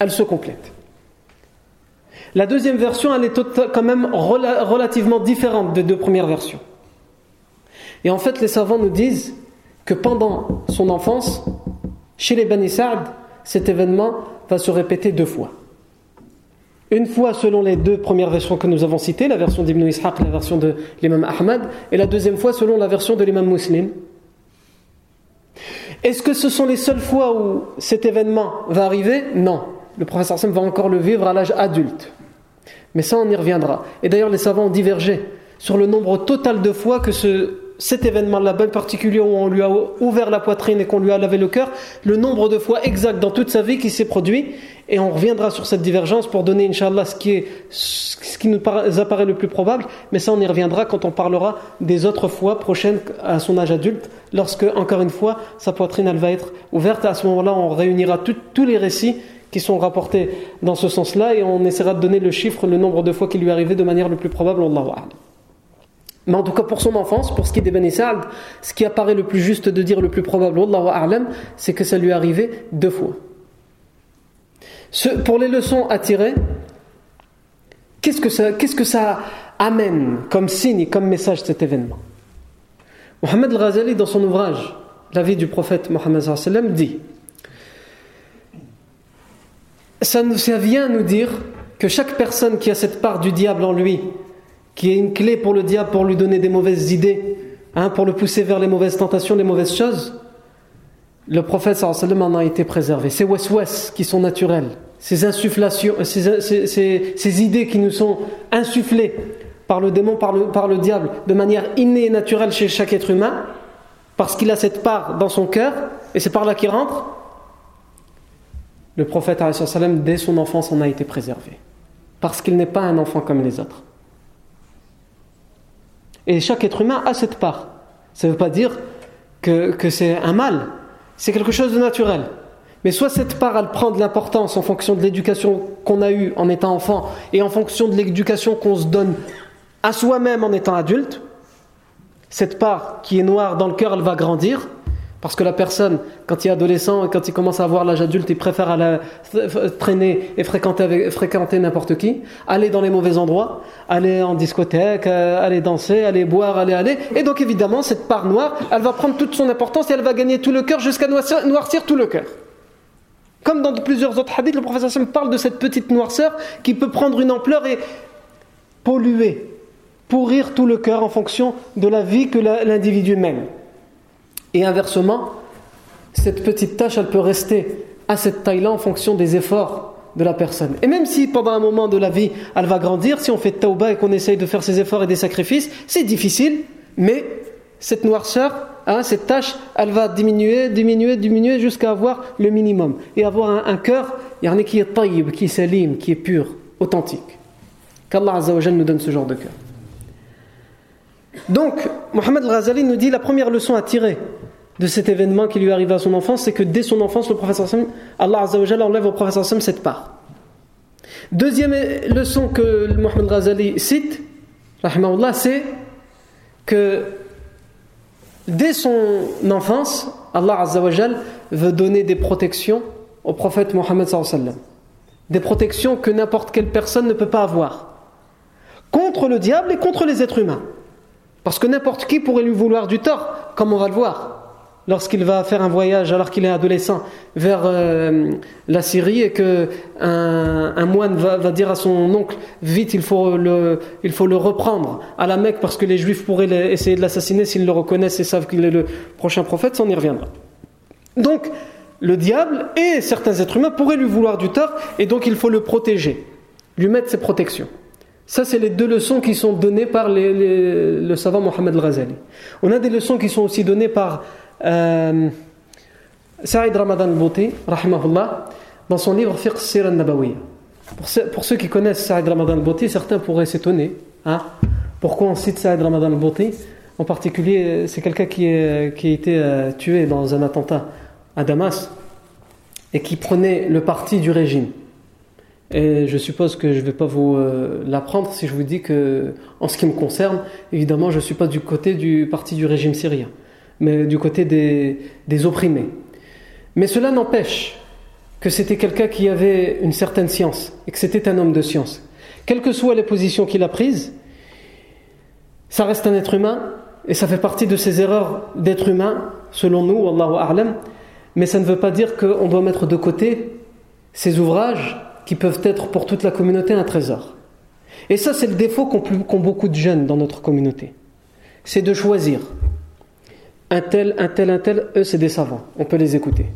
Elles se complètent. La deuxième version, elle est quand même relativement différente des deux premières versions. Et en fait, les savants nous disent que pendant son enfance, chez les Bani Sa'd, cet événement va se répéter deux fois. Une fois selon les deux premières versions que nous avons citées, la version d'Ibn Ishaq, la version de l'imam Ahmad, et la deuxième fois selon la version de l'imam Muslim. Est-ce que ce sont les seules fois où cet événement va arriver? Non. Le professeur Sam va encore le vivre à l'âge adulte. Mais ça, on y reviendra. Et d'ailleurs, les savants ont divergé sur le nombre total de fois que ce, cet événement-là, en particulier où on lui a ouvert la poitrine et qu'on lui a lavé le cœur, le nombre de fois exact dans toute sa vie qui s'est produit. Et on reviendra sur cette divergence pour donner, Inch'Allah, ce qui, est, ce qui nous apparaît le plus probable. Mais ça, on y reviendra quand on parlera des autres fois prochaines à son âge adulte, lorsque, encore une fois, sa poitrine, elle va être ouverte. À ce moment-là, on réunira tous les récits qui sont rapportés dans ce sens-là et on essaiera de donner le chiffre, le nombre de fois qu'il lui est arrivé de manière le plus probable, Allah Mais en tout cas pour son enfance, pour ce qui est des Ben ce qui apparaît le plus juste de dire le plus probable, c'est que ça lui est arrivé deux fois. pour les leçons à tirer, qu'est-ce que ça, ça amène comme signe, comme message cet événement? Mohamed al-Ghazali, dans son ouvrage La vie du prophète Mohammed dit ça, vient nous dire que chaque personne qui a cette part du diable en lui, qui est une clé pour le diable pour lui donner des mauvaises idées, hein, pour le pousser vers les mauvaises tentations, les mauvaises choses, le prophète sallam en a été préservé. Ces wes qui sont naturels, ces insufflations, ces, idées qui nous sont insufflées par le démon, par le, par le diable, de manière innée et naturelle chez chaque être humain, parce qu'il a cette part dans son cœur, et c'est par là qu'il rentre, le prophète, dès son enfance, en a été préservé. Parce qu'il n'est pas un enfant comme les autres. Et chaque être humain a cette part. Ça ne veut pas dire que, que c'est un mal. C'est quelque chose de naturel. Mais soit cette part, elle prend de l'importance en fonction de l'éducation qu'on a eue en étant enfant et en fonction de l'éducation qu'on se donne à soi-même en étant adulte. Cette part qui est noire dans le cœur, elle va grandir. Parce que la personne, quand il est adolescent quand il commence à avoir l'âge adulte, il préfère traîner et fréquenter, fréquenter n'importe qui, aller dans les mauvais endroits, aller en discothèque, euh, aller danser, aller boire, aller aller. Et donc évidemment, cette part noire, elle va prendre toute son importance et elle va gagner tout le cœur jusqu'à noircir, tout le cœur. Comme dans plusieurs autres hadiths, le professeur Sam parle de cette petite noirceur qui peut prendre une ampleur et polluer, pourrir tout le cœur en fonction de la vie que l'individu mène. Et inversement, cette petite tâche, elle peut rester à cette taille-là en fonction des efforts de la personne. Et même si pendant un moment de la vie, elle va grandir, si on fait tauba et qu'on essaye de faire ses efforts et des sacrifices, c'est difficile, mais cette noirceur, hein, cette tâche, elle va diminuer, diminuer, diminuer jusqu'à avoir le minimum. Et avoir un, un cœur qui est taïb, qui est salim, qui est pur, authentique. Qu'Allah Azzawajal nous donne ce genre de cœur. Donc, Mohamed Al-Ghazali nous dit la première leçon à tirer de cet événement qui lui arrive à son enfance, c'est que dès son enfance, le professeur Allah enlève au professeur Sam cette part. Deuxième leçon que Mohamed Al-Ghazali cite, c'est que dès son enfance, Allah Azzawajal veut donner des protections au prophète Mohammed. Des protections que n'importe quelle personne ne peut pas avoir. Contre le diable et contre les êtres humains. Parce que n'importe qui pourrait lui vouloir du tort, comme on va le voir lorsqu'il va faire un voyage alors qu'il est adolescent vers euh, la Syrie et que un, moine va, dire à son oncle vite il faut le il faut le reprendre à la Mecque parce que les Juifs pourraient essayer de l'assassiner s'ils le reconnaissent et savent qu'il est le prochain prophète, ça y reviendra. Donc le diable et certains êtres humains pourraient lui vouloir du tort et donc il faut le protéger, lui mettre ses protections. Ça, c'est les deux leçons qui sont données par le savant Mohamed Al-Ghazali. On a des leçons qui sont aussi données par euh, Saïd Ramadan al-Bouti, dans son livre Fiqh Sir al-Nabawiya. Pour, ceux qui connaissent Saïd Ramadan al-Bouti, certains pourraient s'étonner. Hein, pourquoi on cite Saïd Ramadan al-Bouti En particulier, c'est quelqu'un qui, qui, a été euh, tué dans un attentat à Damas et qui prenait le parti du régime. Et je suppose que je ne vais pas vous euh, l'apprendre si je vous dis que, en ce qui me concerne, évidemment, je ne suis pas du côté du parti du régime syrien mais du côté des, opprimés. Mais cela n'empêche que c'était quelqu'un qui avait une certaine science et que c'était un homme de science. Quelles que soient les positions qu'il a prises, ça reste un être humain et ça fait partie de ses erreurs d'être humain, selon nous, Allahu A'lam. Mais ça ne veut pas dire qu'on doit mettre de côté ces ouvrages qui peuvent être pour toute la communauté un trésor. Et ça, c'est le défaut qu'ont beaucoup de jeunes dans notre communauté. C'est de choisir un tel, un tel, un tel, eux c'est des savants, on peut les écouter.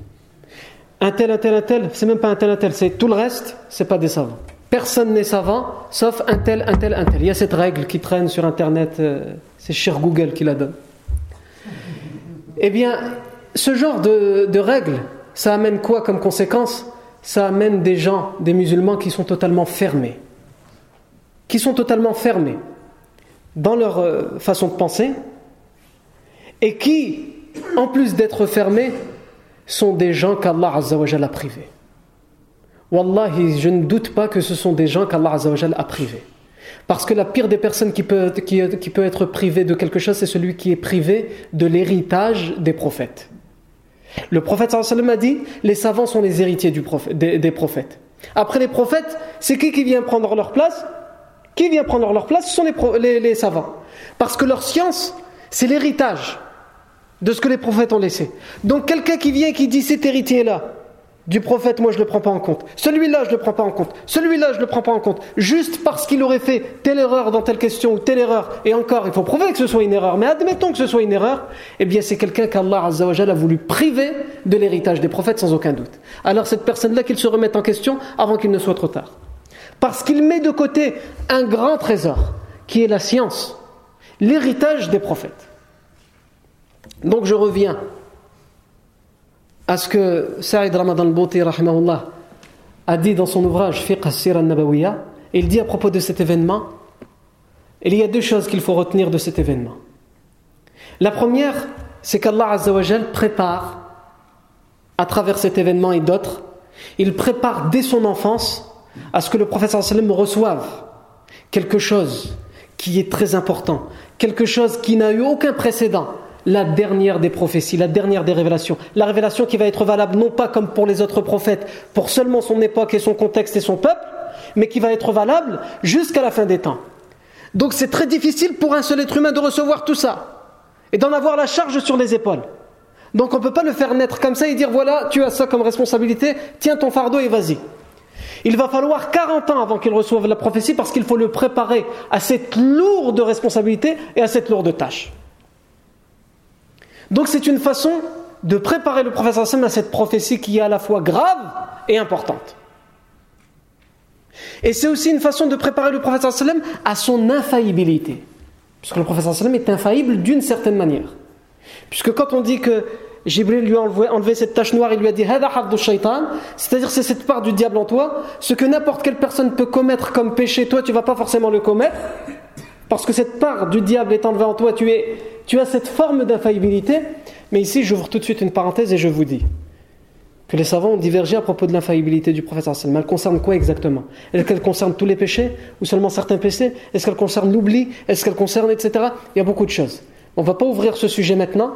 Un tel, un tel, un tel, c'est même pas un tel, un tel, c'est tout le reste, c'est pas des savants. Personne n'est savant, sauf un tel, un tel, un tel. Il y a cette règle qui traîne sur Internet, euh, c'est cher Google qui la donne. Eh bien, ce genre de, de règle, ça amène quoi comme conséquence? Ça amène des gens, des musulmans qui sont totalement fermés. Qui sont totalement fermés dans leur euh, façon de penser, et qui, en plus d'être fermés, sont des gens qu'Allah a privés. Wallahi, je ne doute pas que ce sont des gens qu'Allah a privés. Parce que la pire des personnes qui peut, être privée de quelque chose, c'est celui qui est privé de l'héritage des prophètes. Le prophète sallam a dit les savants sont les héritiers des, prophètes. Après les prophètes, c'est qui qui vient prendre leur place? Qui vient prendre leur place? Ce sont les savants. Parce que leur science, c'est l'héritage de ce que les prophètes ont laissé. Donc quelqu'un qui vient et qui dit cet héritier-là, du prophète, moi je ne le prends pas en compte. Celui-là, je ne le prends pas en compte. Celui-là, je ne le prends pas en compte. Juste parce qu'il aurait fait telle erreur dans telle question ou telle erreur. Et encore, il faut prouver que ce soit une erreur. Mais admettons que ce soit une erreur. Eh bien, c'est quelqu'un qu'Allah a voulu priver de l'héritage des prophètes sans aucun doute. Alors cette personne-là, qu'il se remette en question avant qu'il ne soit trop tard. Parce qu'il met de côté un grand trésor, qui est la science, l'héritage des prophètes. Donc je reviens à ce que Saïd Ramadan al-Bouti a dit dans son ouvrage Fiqh al nabawiya il dit à propos de cet événement il y a deux choses qu'il faut retenir de cet événement. La première, c'est qu'Allah prépare, à travers cet événement et d'autres, il prépare dès son enfance à ce que le prophète sallam reçoive quelque chose qui est très important, quelque chose qui n'a eu aucun précédent, la dernière des prophéties, la dernière des révélations. La révélation qui va être valable non pas comme pour les autres prophètes, pour seulement son époque et son contexte et son peuple, mais qui va être valable jusqu'à la fin des temps. Donc c'est très difficile pour un seul être humain de recevoir tout ça et d'en avoir la charge sur les épaules. Donc on ne peut pas le faire naître comme ça et dire voilà, tu as ça comme responsabilité, tiens ton fardeau et vas-y. Il va falloir 40 ans avant qu'il reçoive la prophétie parce qu'il faut le préparer à cette lourde responsabilité et à cette lourde tâche. Donc c'est une façon de préparer le Hassan à cette prophétie qui est à la fois grave et importante. Et c'est aussi une façon de préparer le sallam à son infaillibilité. Puisque le sallam est infaillible d'une certaine manière. Puisque quand on dit que Jibril lui a enlevé, cette tache noire, il lui a dit c'est-à-dire c'est cette part du diable en toi, ce que n'importe quelle personne peut commettre comme péché, toi tu vas pas forcément le commettre, parce que cette part du diable est enlevée en toi, tu, es, tu as cette forme d'infaillibilité. Mais ici, j'ouvre tout de suite une parenthèse et je vous dis que les savants ont divergé à propos de l'infaillibilité du prophète. Elle concerne quoi exactement? Est-ce qu'elle concerne tous les péchés ou seulement certains péchés? Est-ce qu'elle concerne l'oubli? Est-ce qu'elle concerne, etc. Il y a beaucoup de choses. On ne va pas ouvrir ce sujet maintenant.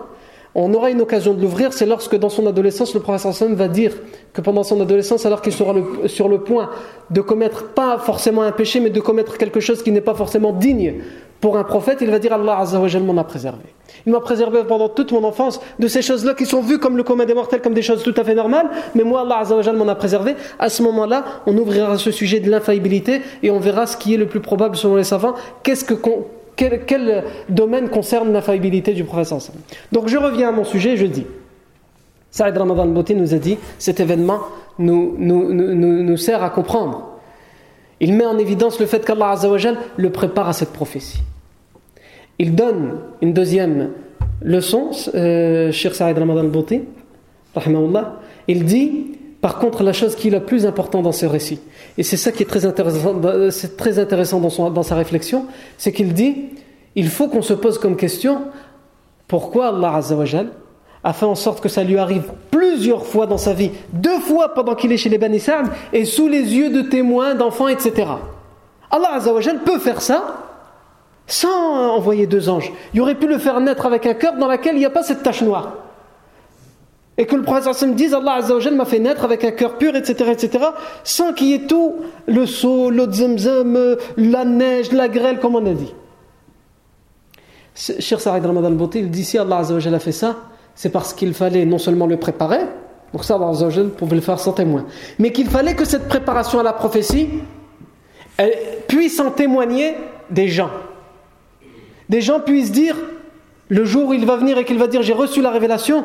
On aura une occasion de l'ouvrir, c'est lorsque dans son adolescence, le prophète va dire que pendant son adolescence, alors qu'il sera sur le point de commettre pas forcément un péché, mais de commettre quelque chose qui n'est pas forcément digne pour un prophète, il va dire Allah Azzawajal m'en a préservé. Il m'a préservé pendant toute mon enfance de ces choses-là qui sont vues comme le commun des mortels, comme des choses tout à fait normales, mais moi Allah Azzawajal m'en a préservé. À ce moment-là, on ouvrira ce sujet de l'infaillibilité et on verra ce qui est le plus probable selon les savants. Qu'est-ce que quel, domaine concerne l'infaillibilité du prophète Donc je reviens à mon sujet et je dis Saïd Ramadan Bouti nous a dit cet événement nous, nous, nous, nous, sert à comprendre. Il met en évidence le fait qu'Allah le prépare à cette prophétie. Il donne une deuxième leçon, euh, Saïd Ramadan Bouti, il dit par contre la chose qui est la plus importante dans ce récit, et c'est ça qui est très intéressant, intéressant dans, sa réflexion, c'est qu'il dit il faut qu'on se pose comme question pourquoi Allah a fait en sorte que ça lui arrive plusieurs fois dans sa vie, deux fois pendant qu'il est chez les Bani et sous les yeux de témoins, d'enfants, etc. Allah Azzawajal peut faire ça sans envoyer deux anges. Il aurait pu le faire naître avec un cœur dans lequel il n'y a pas cette tache noire et que le prophète me dise Allah Azzawajal m'a fait naître avec un cœur pur, etc., etc., sans qu'il y ait tout le seau, l'eau de zemzem, la neige, la grêle, comme on a dit. Cher Saïd Ramadan Bouti, il dit si Allah Azzawajal a fait ça, c'est parce qu'il fallait non seulement le préparer, pour ça Allah Azzawajal pouvait le faire sans témoin, mais qu'il fallait que cette préparation à la prophétie puisse en témoigner des gens. Des gens puissent dire, le jour où il va venir et qu'il va dire j'ai reçu la révélation,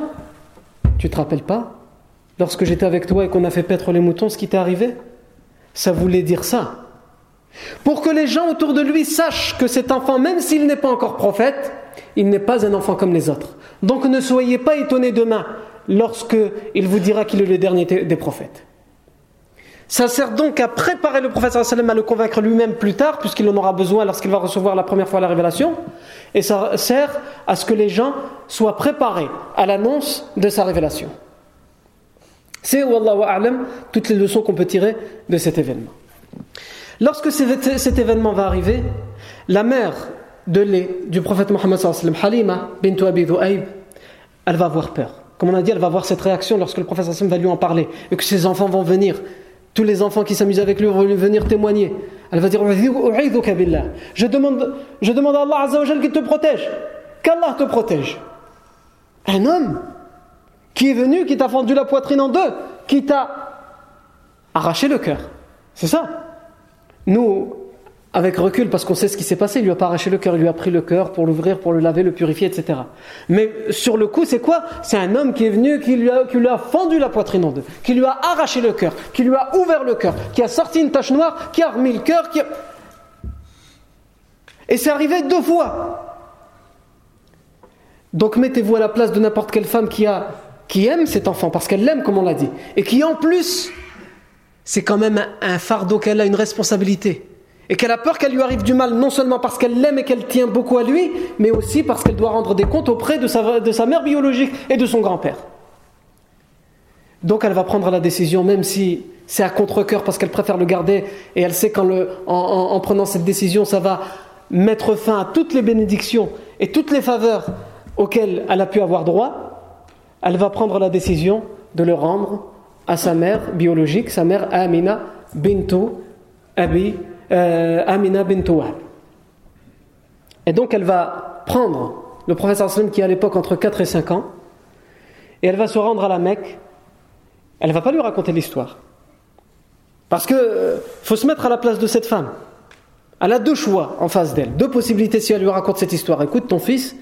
tu te rappelles pas Lorsque j'étais avec toi et qu'on a fait paître les moutons, ce qui t'est arrivé Ça voulait dire ça. Pour que les gens autour de lui sachent que cet enfant, même s'il n'est pas encore prophète, il n'est pas un enfant comme les autres. Donc ne soyez pas étonnés demain lorsque il vous dira qu'il est le dernier des prophètes. Ça sert donc à préparer le prophète à le convaincre lui-même plus tard, puisqu'il en aura besoin lorsqu'il va recevoir la première fois la révélation. Et ça sert à ce que les gens soient préparés à l'annonce de sa révélation. C'est, Wallahu A'lam, toutes les leçons qu'on peut tirer de cet événement. Lorsque cet événement va arriver, la mère de lait du prophète Mohammed Halima bint Abi elle va avoir peur. Comme on a dit, elle va avoir cette réaction lorsque le prophète va lui en parler et que ses enfants vont venir tous les enfants qui s'amusent avec lui vont venir témoigner. Elle va dire Je demande, je demande à Allah Azzawajal qu'il te protège. Qu'Allah te protège. Un homme qui est venu, qui t'a fendu la poitrine en deux, qui t'a arraché le cœur. C'est ça. Nous, avec recul, parce qu'on sait ce qui s'est passé, il lui a pas arraché le cœur, il lui a pris le cœur pour l'ouvrir, pour le laver, le purifier, etc. Mais sur le coup, c'est quoi? C'est un homme qui est venu, qui lui, a, fendu la poitrine en deux, qui lui a arraché le cœur, qui lui a ouvert le cœur, qui a sorti une tache noire, qui a remis le cœur, qui a... Et c'est arrivé deux fois. Donc mettez-vous à la place de n'importe quelle femme qui aime cet enfant, parce qu'elle l'aime, comme on l'a dit, et qui en plus, c'est quand même un fardeau qu'elle a, une responsabilité et qu'elle a peur qu'elle lui arrive du mal, non seulement parce qu'elle l'aime et qu'elle tient beaucoup à lui, mais aussi parce qu'elle doit rendre des comptes auprès de sa, de sa mère biologique et de son grand-père. Donc elle va prendre la décision, même si c'est à contre-coeur, parce qu'elle préfère le garder, et elle sait qu'en en, en, prenant cette décision, ça va mettre fin à toutes les bénédictions et toutes les faveurs auxquelles elle a pu avoir droit, elle va prendre la décision de le rendre à sa mère biologique, sa mère Amina Bintou Abi euh, Amina bint. Et donc elle va prendre le professeur sallam qui est à l'époque entre 4 et 5 ans, et elle va se rendre à la Mecque. Elle ne va pas lui raconter l'histoire. Parce que euh, faut se mettre à la place de cette femme. Elle a deux choix en face d'elle, deux possibilités si elle lui raconte cette histoire. Écoute, ton fils,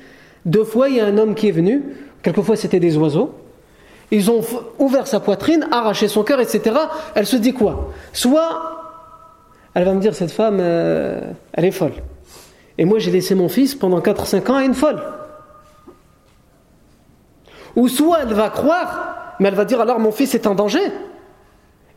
deux fois il y a un homme qui est venu, quelquefois c'était des oiseaux, ils ont ouvert sa poitrine, arraché son cœur, etc. Elle se dit quoi? Soit elle va me dire cette femme, euh, elle est folle. Et moi j'ai laissé mon fils pendant 4-5 ans à une folle. Ou soit elle va croire, mais elle va dire alors mon fils est en danger.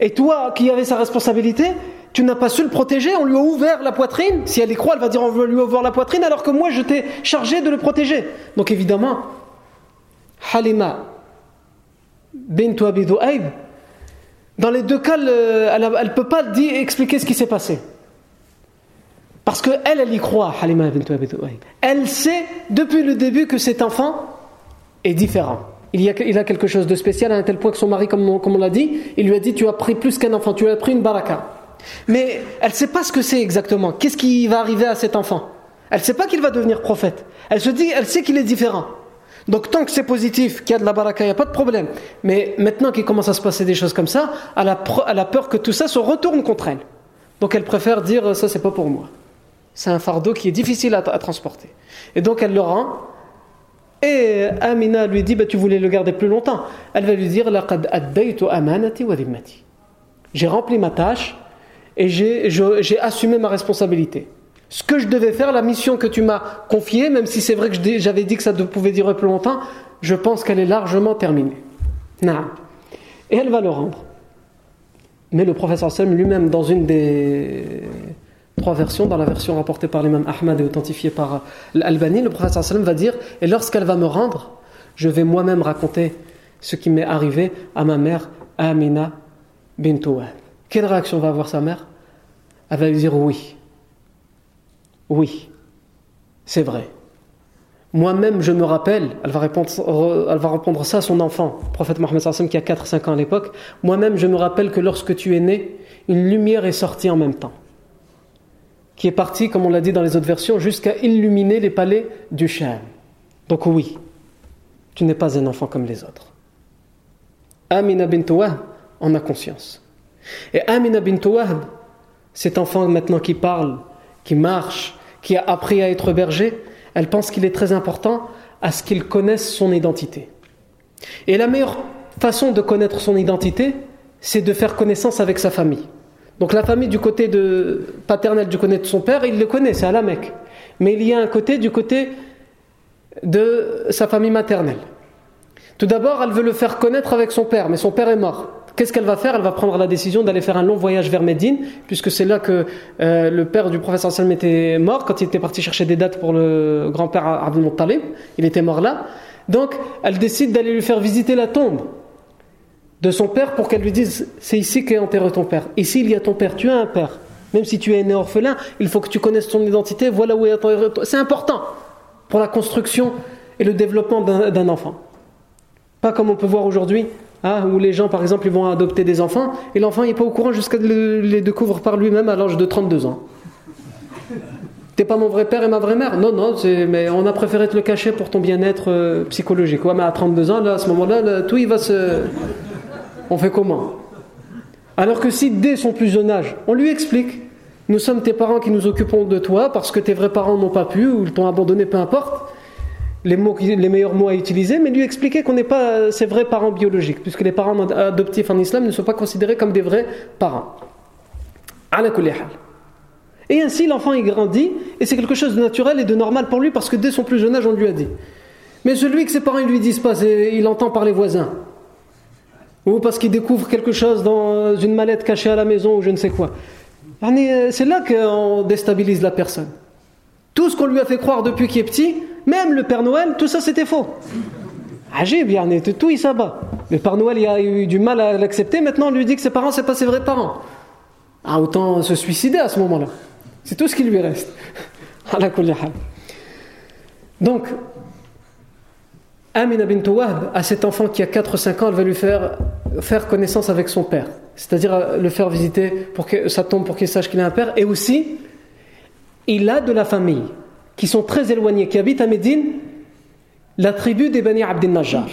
Et toi qui avais sa responsabilité, tu n'as pas su le protéger, on lui a ouvert la poitrine. Si elle y croit, elle va dire on veut lui ouvrir la poitrine alors que moi je t'ai chargé de le protéger. Donc évidemment, Halima bint Abi dans les deux cas, elle ne peut pas expliquer ce qui s'est passé. Parce qu'elle, elle y croit, Elle sait depuis le début que cet enfant est différent. Il, y a, il a quelque chose de spécial à un tel point que son mari, comme on, comme on l'a dit, il lui a dit Tu as pris plus qu'un enfant, tu as pris une baraka. Mais elle ne sait pas ce que c'est exactement. Qu'est-ce qui va arriver à cet enfant? Elle ne sait pas qu'il va devenir prophète. Elle se dit, elle sait qu'il est différent. Donc tant que c'est positif, qu'il y a de la baraka, il n'y a pas de problème. Mais maintenant qu'il commence à se passer des choses comme ça, elle a, peur que tout ça se retourne contre elle. Donc elle préfère dire ça c'est pas pour moi. C'est un fardeau qui est difficile à, transporter. Et donc elle le rend. Et Amina lui dit bah, tu voulais le garder plus longtemps. Elle va lui dire j'ai rempli ma tâche et j'ai assumé ma responsabilité. Ce que je devais faire, la mission que tu m'as confiée, même si c'est vrai que j'avais dit que ça pouvait durer plus longtemps, je pense qu'elle est largement terminée. Et elle va le rendre. Mais le professeur Sallam lui-même, dans une des trois versions, dans la version rapportée par l'imam Ahmad et authentifiée par l'Albanie, le professeur Sallam va dire Et lorsqu'elle va me rendre, je vais moi-même raconter ce qui m'est arrivé à ma mère Amina bint quelle réaction va avoir sa mère? Elle va lui dire oui. Oui, c'est vrai. Moi-même, je me rappelle, elle va, répondre, elle va répondre ça à son enfant, le prophète Mohammed sallam qui a 4-5 ans à l'époque. Moi-même, je me rappelle que lorsque tu es né, une lumière est sortie en même temps, qui est partie, comme on l'a dit dans les autres versions, jusqu'à illuminer les palais du Sham. Donc oui, tu n'es pas un enfant comme les autres. Amina bint en a conscience. Et Amina bint cet enfant maintenant qui parle, qui marche, qui a appris à être berger, elle pense qu'il est très important à ce qu'il connaisse son identité. Et la meilleure façon de connaître son identité, c'est de faire connaissance avec sa famille. Donc la famille du côté paternel du côté de son père, il le connaît, c'est à la Mecque. Mais il y a un côté du côté de sa famille maternelle. Tout d'abord, elle veut le faire connaître avec son père, mais son père est mort. Qu'est-ce qu'elle va faire? Elle va prendre la décision d'aller faire un long voyage vers Médine, puisque c'est là que euh, le père du professeur Salm était mort, quand il était parti chercher des dates pour le grand-père Abdul. Il était mort là. Donc, elle décide d'aller lui faire visiter la tombe de son père pour qu'elle lui dise C'est ici qu'est enterré ton père. Ici, il y a ton père. Tu as un père. Même si tu es né orphelin, il faut que tu connaisses ton identité. Voilà où est ton C'est important pour la construction et le développement d'un enfant. Pas comme on peut voir aujourd'hui ah, où les gens, par exemple, ils vont adopter des enfants, et l'enfant n'est pas au courant jusqu'à les découvrir par lui-même à l'âge de 32 ans. T'es pas mon vrai père et ma vraie mère Non, non, mais on a préféré te le cacher pour ton bien-être euh, psychologique. Ouais, mais à 32 ans, là, à ce moment-là, tout il va se. On fait comment? Alors que si dès son plus jeune âge, on lui explique nous sommes tes parents qui nous occupons de toi parce que tes vrais parents n'ont pas pu ou t'ont abandonné, peu importe les, meilleurs mots à utiliser, mais lui expliquer qu'on n'est pas ses vrais parents biologiques, puisque les parents adoptifs en islam ne sont pas considérés comme des vrais parents. Et ainsi, l'enfant il grandit, et c'est quelque chose de naturel et de normal pour lui, parce que dès son plus jeune âge, on lui a dit. Mais celui que ses parents ne lui disent pas, il entend par les voisins. Ou parce qu'il découvre quelque chose dans une mallette cachée à la maison, ou je ne sais quoi. Euh, c'est là qu'on déstabilise la personne. Tout ce qu'on lui a fait croire depuis qu'il est petit, même le Père Noël, tout ça c'était faux. Agib, bien, tout il s'abat. Le Père Noël il a eu du mal à l'accepter, maintenant on lui dit que ses parents, c'est pas ses vrais parents. Ah, autant se suicider à ce moment-là. C'est tout ce qui lui reste. Donc, Amina bint Wahb, à cet enfant qui a 4-5 ans, elle va lui faire, faire connaissance avec son père. C'est-à-dire euh, le faire visiter pour que ça tombe pour qu'il sache qu'il a un père. Et aussi, il a de la famille qui sont très éloignés, qui habitent à Médine, la tribu des Bani Abdel Najjar.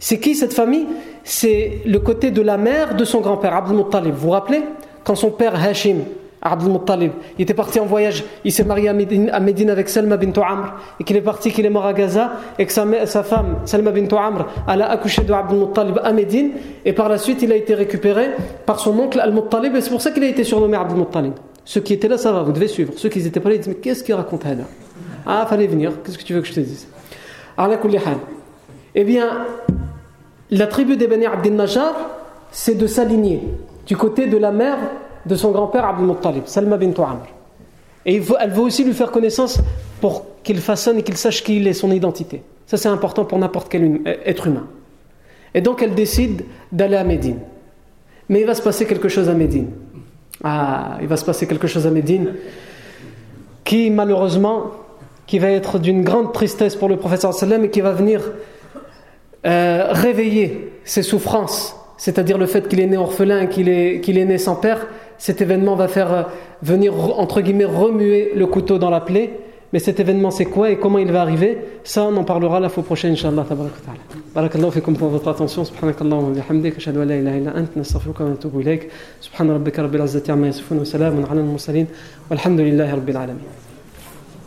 C'est qui cette famille? C'est le côté de la mère de son grand-père, Abdel Muttalib. Vous vous rappelez? Quand son père Hashim, Abdel Muttalib, il était parti en voyage, il s'est marié à Médine, avec Salma bint Amr, et qu'il est parti, qu'il est mort à Gaza, et que sa, sa femme, Salma bint Amr, elle a accouché de Abdel Muttalib à Médine, et par la suite il a été récupéré par son oncle Al-Muttalib, et c'est pour ça qu'il a été surnommé Abdel Muttalib. Ceux qui étaient là, ça va, vous devez suivre. Ceux qui n'étaient pas là, ils disent Mais qu'est-ce qu'il raconte là Ah, fallait venir, qu'est-ce que tu veux que je te dise? Eh bien, la tribu des Bani Abdel Najjar, c'est de s'aligner du côté de la mère de son grand-père Abdul Muttalib, Salma bint Amr. Et elle veut aussi lui faire connaissance pour qu'il façonne et qu'il sache qui il est, son identité. Ça, c'est important pour n'importe quel être humain. Et donc, elle décide d'aller à Médine. Mais il va se passer quelque chose à Médine. Ah, il va se passer quelque chose à Médine qui, malheureusement, qui va être d'une grande tristesse pour le professeur sallam et qui va venir euh, réveiller ses souffrances, c'est-à-dire le fait qu'il est né orphelin, qu'il est, qu'il est né sans père. Cet événement va faire euh, venir, entre guillemets, remuer le couteau dans la plaie. Mais cet événement, c'est quoi et comment il va arriver Ça, on en parlera la fois prochaine, Inch'Allah. Barakallahu fikum pour votre attention. Subhanakallahu wa bihamdik. Ashhadu an la ilaha illa ant. Nastaghfiruka wa natubu ilayk. Subhana rabbika rabbil izzati amma yasifun wa salamun ala al-mursalin. Walhamdulillahi rabbil alamin.